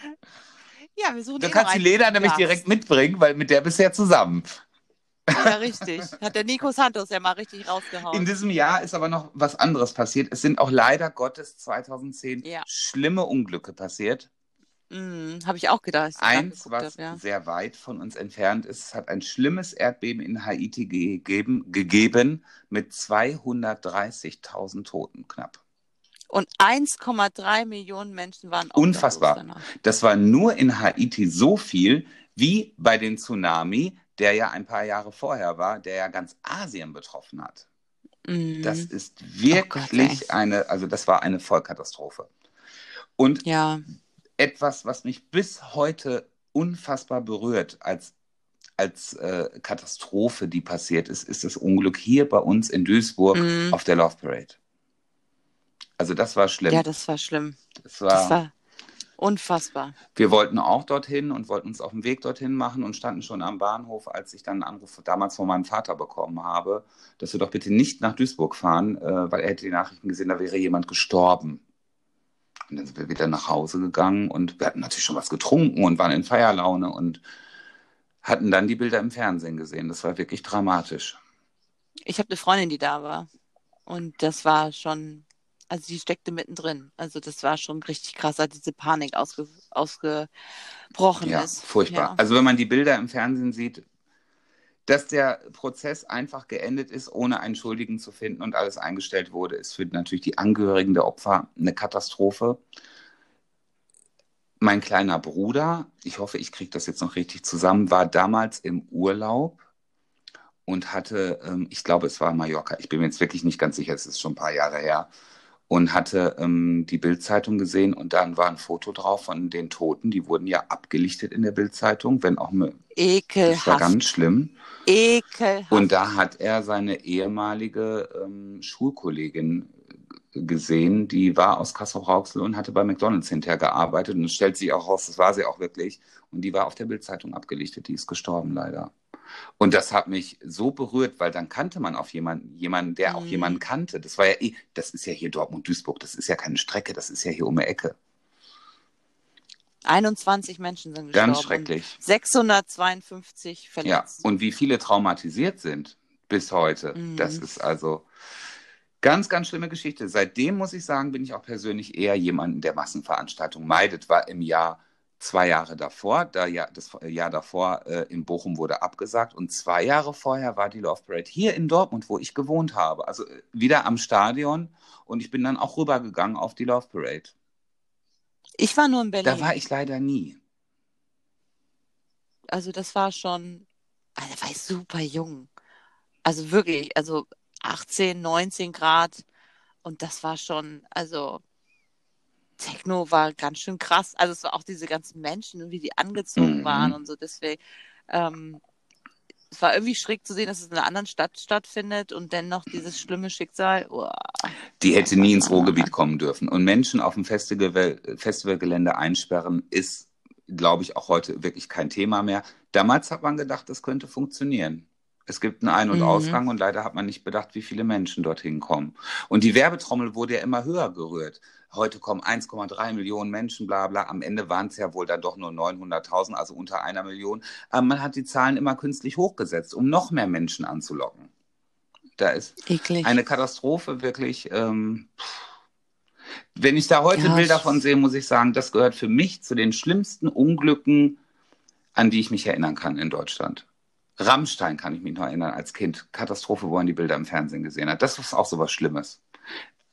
Ja, wir suchen Du eh kannst die Leder nämlich direkt mitbringen, weil mit der bist du ja zusammen. Ja, richtig. Hat der Nico Santos ja mal richtig rausgehauen. In diesem Jahr ist aber noch was anderes passiert. Es sind auch leider Gottes 2010 Ja. schlimme Unglücke passiert. Mm, habe ich auch gedacht. ich Eins, was hab, ja. sehr weit von uns entfernt ist, es hat ein schlimmes Erdbeben in Haiti gegeben, gegeben mit 230.000 Toten knapp. Und 1,3 Millionen Menschen waren Unfassbar. Das war nur in Haiti so viel wie bei den Tsunami, der ja ein paar Jahre vorher war, der ja ganz Asien betroffen hat. Mm, Das ist Gott, wirklich ey. eine, also das war eine Vollkatastrophe. Und ja, etwas, was mich bis heute unfassbar berührt als, als äh, Katastrophe, die passiert ist, ist das Unglück hier bei uns in Duisburg Mm. auf der Love Parade. Also das war schlimm. ja, das war schlimm. das Das war unfassbar. Wir wollten auch dorthin und wollten uns auf den Weg dorthin machen und standen schon am Bahnhof, als ich dann einen Anruf damals von meinem Vater bekommen habe, dass wir doch bitte nicht nach Duisburg fahren, äh, weil er hätte die Nachrichten gesehen, da wäre jemand gestorben. Und dann sind wir wieder nach Hause gegangen und wir hatten natürlich schon was getrunken und waren in Feierlaune und hatten dann die Bilder im Fernsehen gesehen. Das war wirklich dramatisch. Ich habe eine Freundin, die da war. Und das war schon, also die steckte mittendrin. Also das war schon richtig krass, als diese Panik ausge, ausgebrochen Ja, ist. furchtbar. Ja. Also wenn man die Bilder im Fernsehen sieht, dass der Prozess einfach geendet ist, ohne einen Schuldigen zu finden und alles eingestellt wurde, ist für natürlich die Angehörigen der Opfer eine Katastrophe. Mein kleiner Bruder, ich hoffe, ich kriege das jetzt noch richtig zusammen, war damals im Urlaub und hatte, ähm, ich glaube, es war Mallorca, ich bin mir jetzt wirklich nicht ganz sicher, es ist schon ein paar Jahre her, und hatte ähm, die Bildzeitung gesehen und dann war ein Foto drauf von den Toten, die wurden ja abgelichtet in der Bildzeitung, wenn auch mit, das war Ekelhaft. ganz schlimm. Ekelhaft. Und da hat er seine ehemalige ähm, Schulkollegin gesehen, die war aus Kassel-Rauxel und hatte bei McDonalds hinterher gearbeitet. Und es stellt sich auch raus, das war sie auch wirklich. Und die war auf der Bildzeitung abgelichtet. Die ist gestorben leider. Und das hat mich so berührt, weil dann kannte man auf jemanden, jemanden, der auch Mhm. jemanden kannte. Das war ja eh, das ist ja hier Dortmund-Duisburg, das ist ja keine Strecke, das ist ja hier um die Ecke. 21 Menschen sind gestorben. Ganz schrecklich. 652 Ja, verletzt. und wie viele traumatisiert sind bis heute. Mhm. Das ist also ganz, ganz schlimme Geschichte. Seitdem muss ich sagen, bin ich auch persönlich eher jemanden, der Massenveranstaltungen meidet. War im Jahr zwei Jahre davor, da ja, das Jahr davor äh, in Bochum wurde abgesagt und zwei Jahre vorher war die Love Parade hier in Dortmund, wo ich gewohnt habe. Also äh, wieder am Stadion und ich bin dann auch rübergegangen auf die Love Parade. Ich war nur in Berlin. Da war ich leider nie. Also das war schon, also da war ich super jung. Also wirklich, also 18, 19 Grad. Und das war schon, also Techno war ganz schön krass. Also es war auch diese ganzen Menschen, wie die angezogen Mhm. waren und so. Deswegen, ähm, es war irgendwie schräg zu sehen, dass es in einer anderen Stadt stattfindet und dennoch dieses schlimme Schicksal. Uah. Die hätte nie ins Ruhrgebiet kommen dürfen. Und Menschen auf dem Festival, Festivalgelände einsperren, ist, glaube ich, auch heute wirklich kein Thema mehr. Damals hat man gedacht, das könnte funktionieren. Es gibt einen Ein- und Mhm. Ausgang und leider hat man nicht bedacht, wie viele Menschen dorthin kommen. Und die Werbetrommel wurde ja immer höher gerührt. Heute kommen 1,3 Millionen Menschen, bla bla. Am Ende waren es ja wohl dann doch nur 900.000, also unter einer Million. Aber man hat die Zahlen immer künstlich hochgesetzt, um noch mehr Menschen anzulocken. Da ist Eklig. eine Katastrophe wirklich. Ähm, wenn ich da heute Ja, Bilder von sehe, muss ich sagen, das gehört für mich zu den schlimmsten Unglücken, an die ich mich erinnern kann in Deutschland. Rammstein kann ich mich noch erinnern als Kind. Katastrophe, wo man die Bilder im Fernsehen gesehen hat. Das ist auch so was Schlimmes.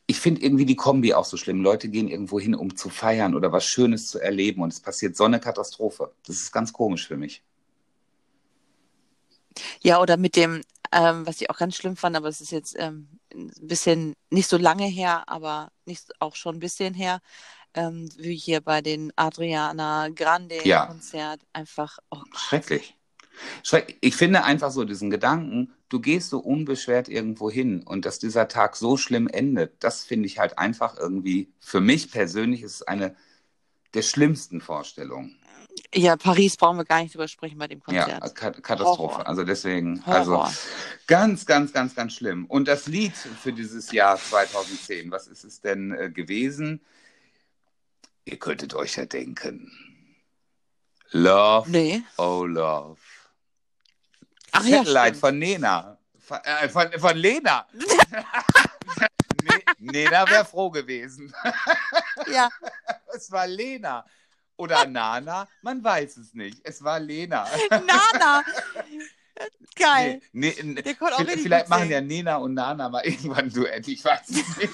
Ich finde irgendwie die Kombi auch so schlimm. Leute gehen irgendwo hin, um zu feiern oder was Schönes zu erleben und es passiert so eine Katastrophe. Das ist ganz komisch für mich. Ja, oder mit dem, ähm, was ich auch ganz schlimm fand, aber es ist jetzt ähm, ein bisschen nicht so lange her, aber nicht auch schon ein bisschen her, ähm, wie hier bei den Adriana Grande Ja. Konzert einfach, oh. Schrecklich. Schreck ich finde einfach so diesen Gedanken, du gehst so unbeschwert irgendwo hin und dass dieser Tag so schlimm endet, das finde ich halt einfach irgendwie, für mich persönlich ist es eine der schlimmsten Vorstellungen. Ja, Paris brauchen wir gar nicht drüber sprechen bei dem Ja, Konzert. Ka Katastrophe. Horror. Also deswegen, Horror. also ganz, ganz, ganz, ganz schlimm. Und das Lied für dieses Jahr 2010, was ist es denn äh, gewesen? Ihr könntet euch ja denken. Love, Nee. oh love. Ach ja, Satellite stimmt. von Nena. Von, äh, von, von Lena. <laughs> ne, Nena wäre froh gewesen. Ja, <laughs> Es war Lena. Oder Nana, man weiß es nicht. Es war Lena. Nana. Geil. Nee, nee, auch vielleicht machen singen. ja Nena und Nana mal irgendwann ein Duett. Ich weiß es nicht.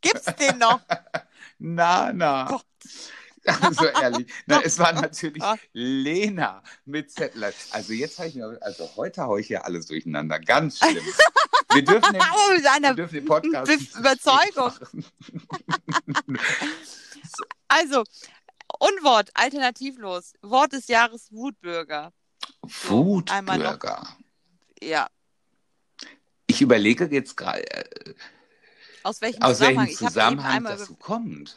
Gibt's den noch? <laughs> Nana. Gott. <laughs> Also ehrlich. Na, es war natürlich Gott. Lena mit Satellite. Also jetzt habe ich mir, also heute haue ich hier alles durcheinander. Ganz schlimm. Wir dürfen den, <laughs> Oh, wir dürfen den Podcast Überzeugung. <laughs> Also, Unwort, alternativlos. Wort des Jahres Wutbürger. Wutbürger. Ja. Ich überlege jetzt gerade, äh, Aus welchem aus Zusammenhang? welchem Zusammenhang das so kommt.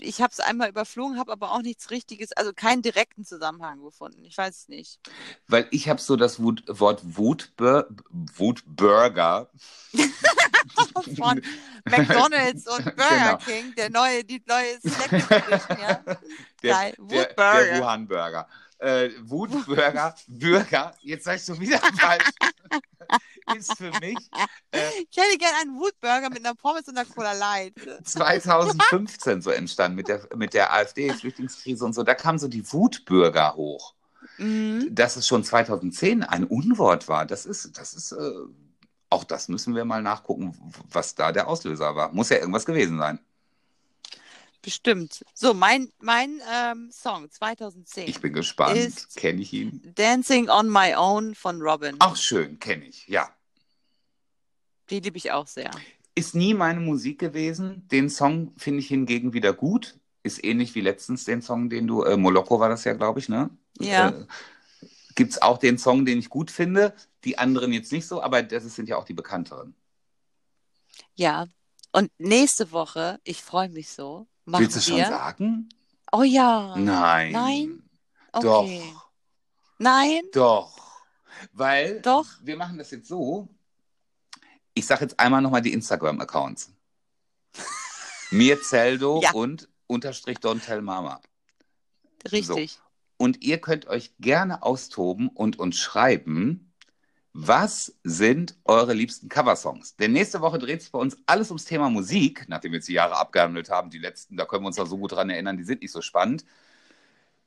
Ich habe es einmal überflogen, habe aber auch nichts Richtiges, also keinen direkten Zusammenhang gefunden. Ich weiß es nicht. Weil ich habe so das Wut, Wort Wutbur Wutburger. <laughs> Von McDonalds und <laughs> Burger Genau. King, der neue, die neue <laughs> Edition, ja. Der, Geil. der, Wutburger. der Wuhan-Burger. Äh, Wutburger, Bürger, jetzt sag ich schon wieder falsch, ist für mich äh, Ich hätte gerne einen Wutburger mit einer Pommes und einer Cola Light. 2015 so entstanden mit der, mit der AfD-Flüchtlingskrise und so. Da kamen so die Wutbürger hoch. Mhm. Dass es schon 2010 ein Unwort war, das ist, das ist, äh, auch das müssen wir mal nachgucken, was da der Auslöser war. Muss ja irgendwas gewesen sein. Bestimmt. So, mein, mein ähm, Song 2010. Ich bin gespannt. Kenne ich ihn? Dancing on My Own von Robin. Ach, schön, kenne ich, ja. Die liebe ich auch sehr. Ist nie meine Musik gewesen. Den Song finde ich hingegen wieder gut. Ist ähnlich wie letztens den Song, den du, äh, Moloko war das ja, glaube ich, ne? Ja. Äh, Gibt es auch den Song, den ich gut finde, die anderen jetzt nicht so, aber das sind ja auch die bekannteren. Ja. Und nächste Woche, ich freue mich so, machen Willst du schon wir. sagen? Oh ja. Nein. Nein? Doch. Okay. Nein? Doch. Weil Doch. wir machen das jetzt so. Ich sage jetzt einmal nochmal die Instagram-Accounts. Mirzeldo Ja. und unterstrich Don't Tell Mama. Richtig. Und ihr könnt euch gerne austoben und uns schreiben, was sind eure liebsten Coversongs? Denn nächste Woche dreht sich bei uns alles ums Thema Musik, nachdem wir jetzt die Jahre abgehandelt haben. Die letzten, da können wir uns noch so gut dran erinnern, die sind nicht so spannend.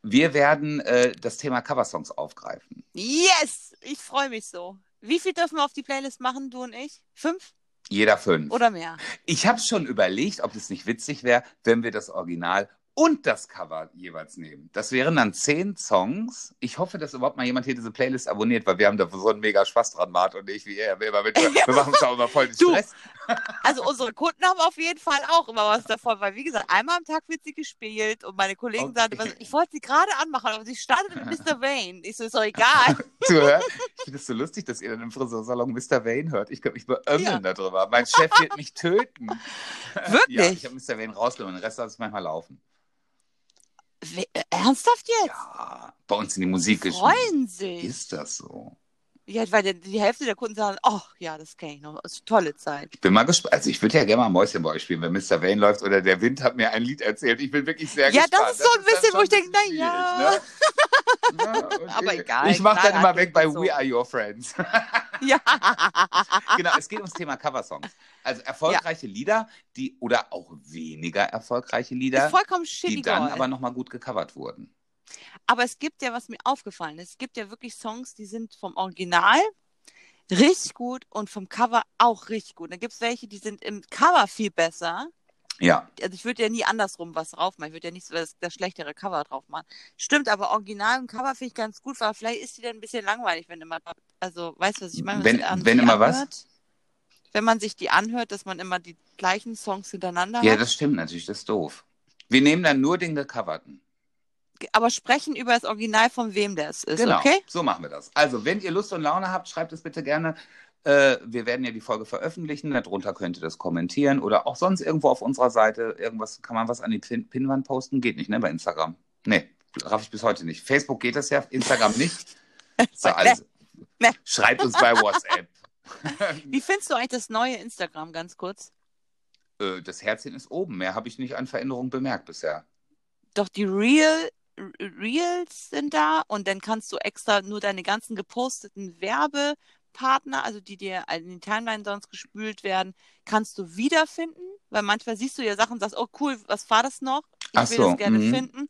Wir werden äh, das Thema Coversongs aufgreifen. Yes! Ich freue mich so. Wie viel dürfen wir auf die Playlist machen, du und ich? Fünf Jeder fünf. oder mehr? Ich habe schon überlegt, ob es nicht witzig wäre, wenn wir das Original und das Cover jeweils nehmen. Das wären dann zehn Songs. Ich hoffe, dass überhaupt mal jemand hier diese Playlist abonniert, weil wir haben da so einen mega Spaß dran, Mart und ich, wie er. Wir, immer mit, <laughs> wir machen uns auch immer voll den Du. Stress. Also unsere Kunden haben auf jeden Fall auch immer was davon, weil wie gesagt, einmal am Tag wird sie gespielt und meine Kollegen Okay. sagten, was- ich wollte sie gerade anmachen, aber sie startet mit Mr. Wayne. Ich so, ist doch egal. <laughs> hören. Ich finde es so lustig, dass ihr dann im Friseursalon Mr. Vane hört. Ich könnte mich beömmeln darüber. Mein Chef wird mich töten. Wirklich? <laughs> Ja, ich habe Mr. Vane rausgenommen. Den Rest lasse ich manchmal laufen. We- äh, Ernsthaft jetzt? Ja, bei uns in die Musik geschrieben. freuen sich. Ist das so? Ja, weil die, die Hälfte der Kunden sagen, oh ja, das kenne ich noch. Das ist eine tolle Zeit. Ich bin mal gespannt. Also ich würde ja gerne mal Mäuschen bei euch spielen, wenn Mr. Vane läuft oder der Wind hat mir ein Lied erzählt. Ich bin wirklich sehr Ja, gespannt. das ist so ein dann bisschen, wo ich denke, ein bisschen na ja. schwierig, Ne? <laughs> Ja, und Aber egal, Ich mache dann immer weg bei so. We Are Your Friends. Ja. <laughs> genau, es geht ums Thema Coversongs. Also erfolgreiche Lieder, die oder auch weniger erfolgreiche Lieder, vollkommen die dann aber nochmal gut gecovert wurden. Aber es gibt ja, was mir aufgefallen ist, es gibt ja wirklich Songs, die sind vom Original richtig gut und vom Cover auch richtig gut. Dann gibt es welche, die sind im Cover viel besser. Ja, Also ich würde ja nie andersrum was drauf machen. Ich würde ja nicht so das, das schlechtere Cover drauf machen. Stimmt, aber Original und Cover finde ich ganz gut, weil vielleicht ist die dann ein bisschen langweilig, wenn immer, also weißt du, was ich meine? Wenn- wenn immer was? Wenn man sich die anhört, dass man immer die gleichen Songs hintereinander ja, hat. das stimmt natürlich, das ist doof. Wir nehmen dann nur den gecoverten. Aber sprechen über das Original, von wem das ist, Genau, okay? so machen wir das. Also, wenn ihr Lust und Laune habt, schreibt es bitte gerne. Äh, wir werden ja die Folge veröffentlichen. Darunter könnt ihr das kommentieren oder auch sonst irgendwo auf unserer Seite. Irgendwas, kann man was an die Pin Pinwand posten? Geht nicht, ne, bei Instagram. Nee, raff ich bis heute nicht. Facebook geht das ja, Instagram nicht. So, <laughs> also, nee. Schreibt uns bei WhatsApp. <laughs> Wie findest du eigentlich das neue Instagram, ganz kurz? Äh, das Herzchen ist oben. Mehr habe ich nicht an Veränderungen bemerkt bisher. Doch die Real, Reels sind da und dann kannst du extra nur deine ganzen geposteten Werbepartner, also die dir in die Timeline sonst gespült werden, kannst du wiederfinden, weil manchmal siehst du ja Sachen und sagst, oh cool, was war das noch? Ich Ach will so, das gerne mhm. finden.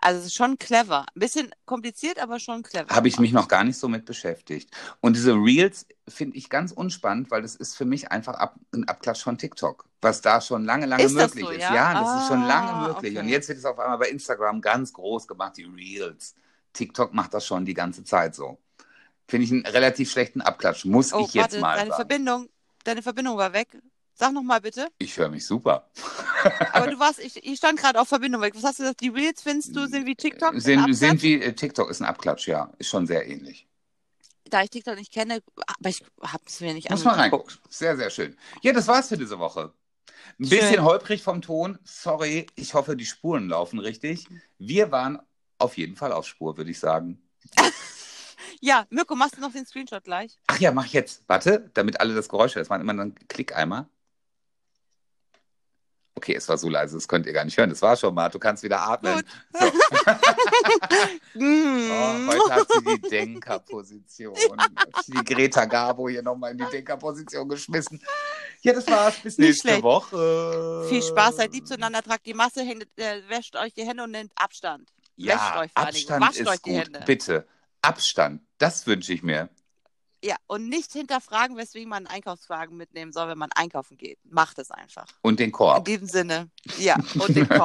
Also es ist schon clever. Ein bisschen kompliziert, aber schon clever. Habe ich mich noch gar nicht so mit beschäftigt. Und diese Reels finde ich ganz unspannend, weil das ist für mich einfach ab, ein Abklatsch von TikTok, was da schon lange, lange Ist das möglich so, ist. ja? das ist schon lange Ah, möglich. okay. Und jetzt wird es auf einmal bei Instagram ganz groß gemacht, die Reels. TikTok macht das schon die ganze Zeit so. Finde ich einen relativ schlechten Abklatsch, muss Oh, ich jetzt warte, mal deine sagen. Verbindung, deine Verbindung war weg. Sag noch mal bitte. Ich höre mich super. <laughs> Aber du warst, ich, ich stand gerade auf Verbindung weg. Was hast du gesagt? Die Reels findest du sind wie TikTok? Sind, sind wie äh, TikTok ist ein Abklatsch, ja. Ist schon sehr ähnlich. da ich TikTok nicht kenne, aber ich habe es mir nicht Muss angeguckt. reingucken. Sehr, sehr schön. Ja, das war's für diese Woche. Ein Schön. bisschen holprig vom Ton. Sorry, ich hoffe, die Spuren laufen richtig. Wir waren auf jeden Fall auf Spur, würde ich sagen. <laughs> Ja, Mirko, machst du noch den Screenshot gleich? Ach ja, mach jetzt. Warte, damit alle das Geräusch hören. Das war immer dann Klick einmal. Okay, es war so leise, das könnt ihr gar nicht hören. Das war schon mal. Du kannst wieder atmen. So. <laughs> Mm. Oh, heute hat sie die Denkerposition. Die Greta Garbo hier nochmal in die Denkerposition geschmissen. Ja, das war's. Bis Nicht nächste schlecht. Woche. Viel Spaß, seid lieb zueinander, tragt die Masse, hängt, äh, wäscht euch die Hände und nehmt Abstand. Ja, Wäscht euch vor allen Dingen. Abstand Wascht ist euch die gut. Hände. Bitte. Abstand. Das wünsche ich mir. Ja, und nicht hinterfragen, weswegen man einen Einkaufswagen mitnehmen soll, wenn man einkaufen geht. Macht es einfach. Und den In Korb. diesem Sinne. Ja, und den Korb. <laughs>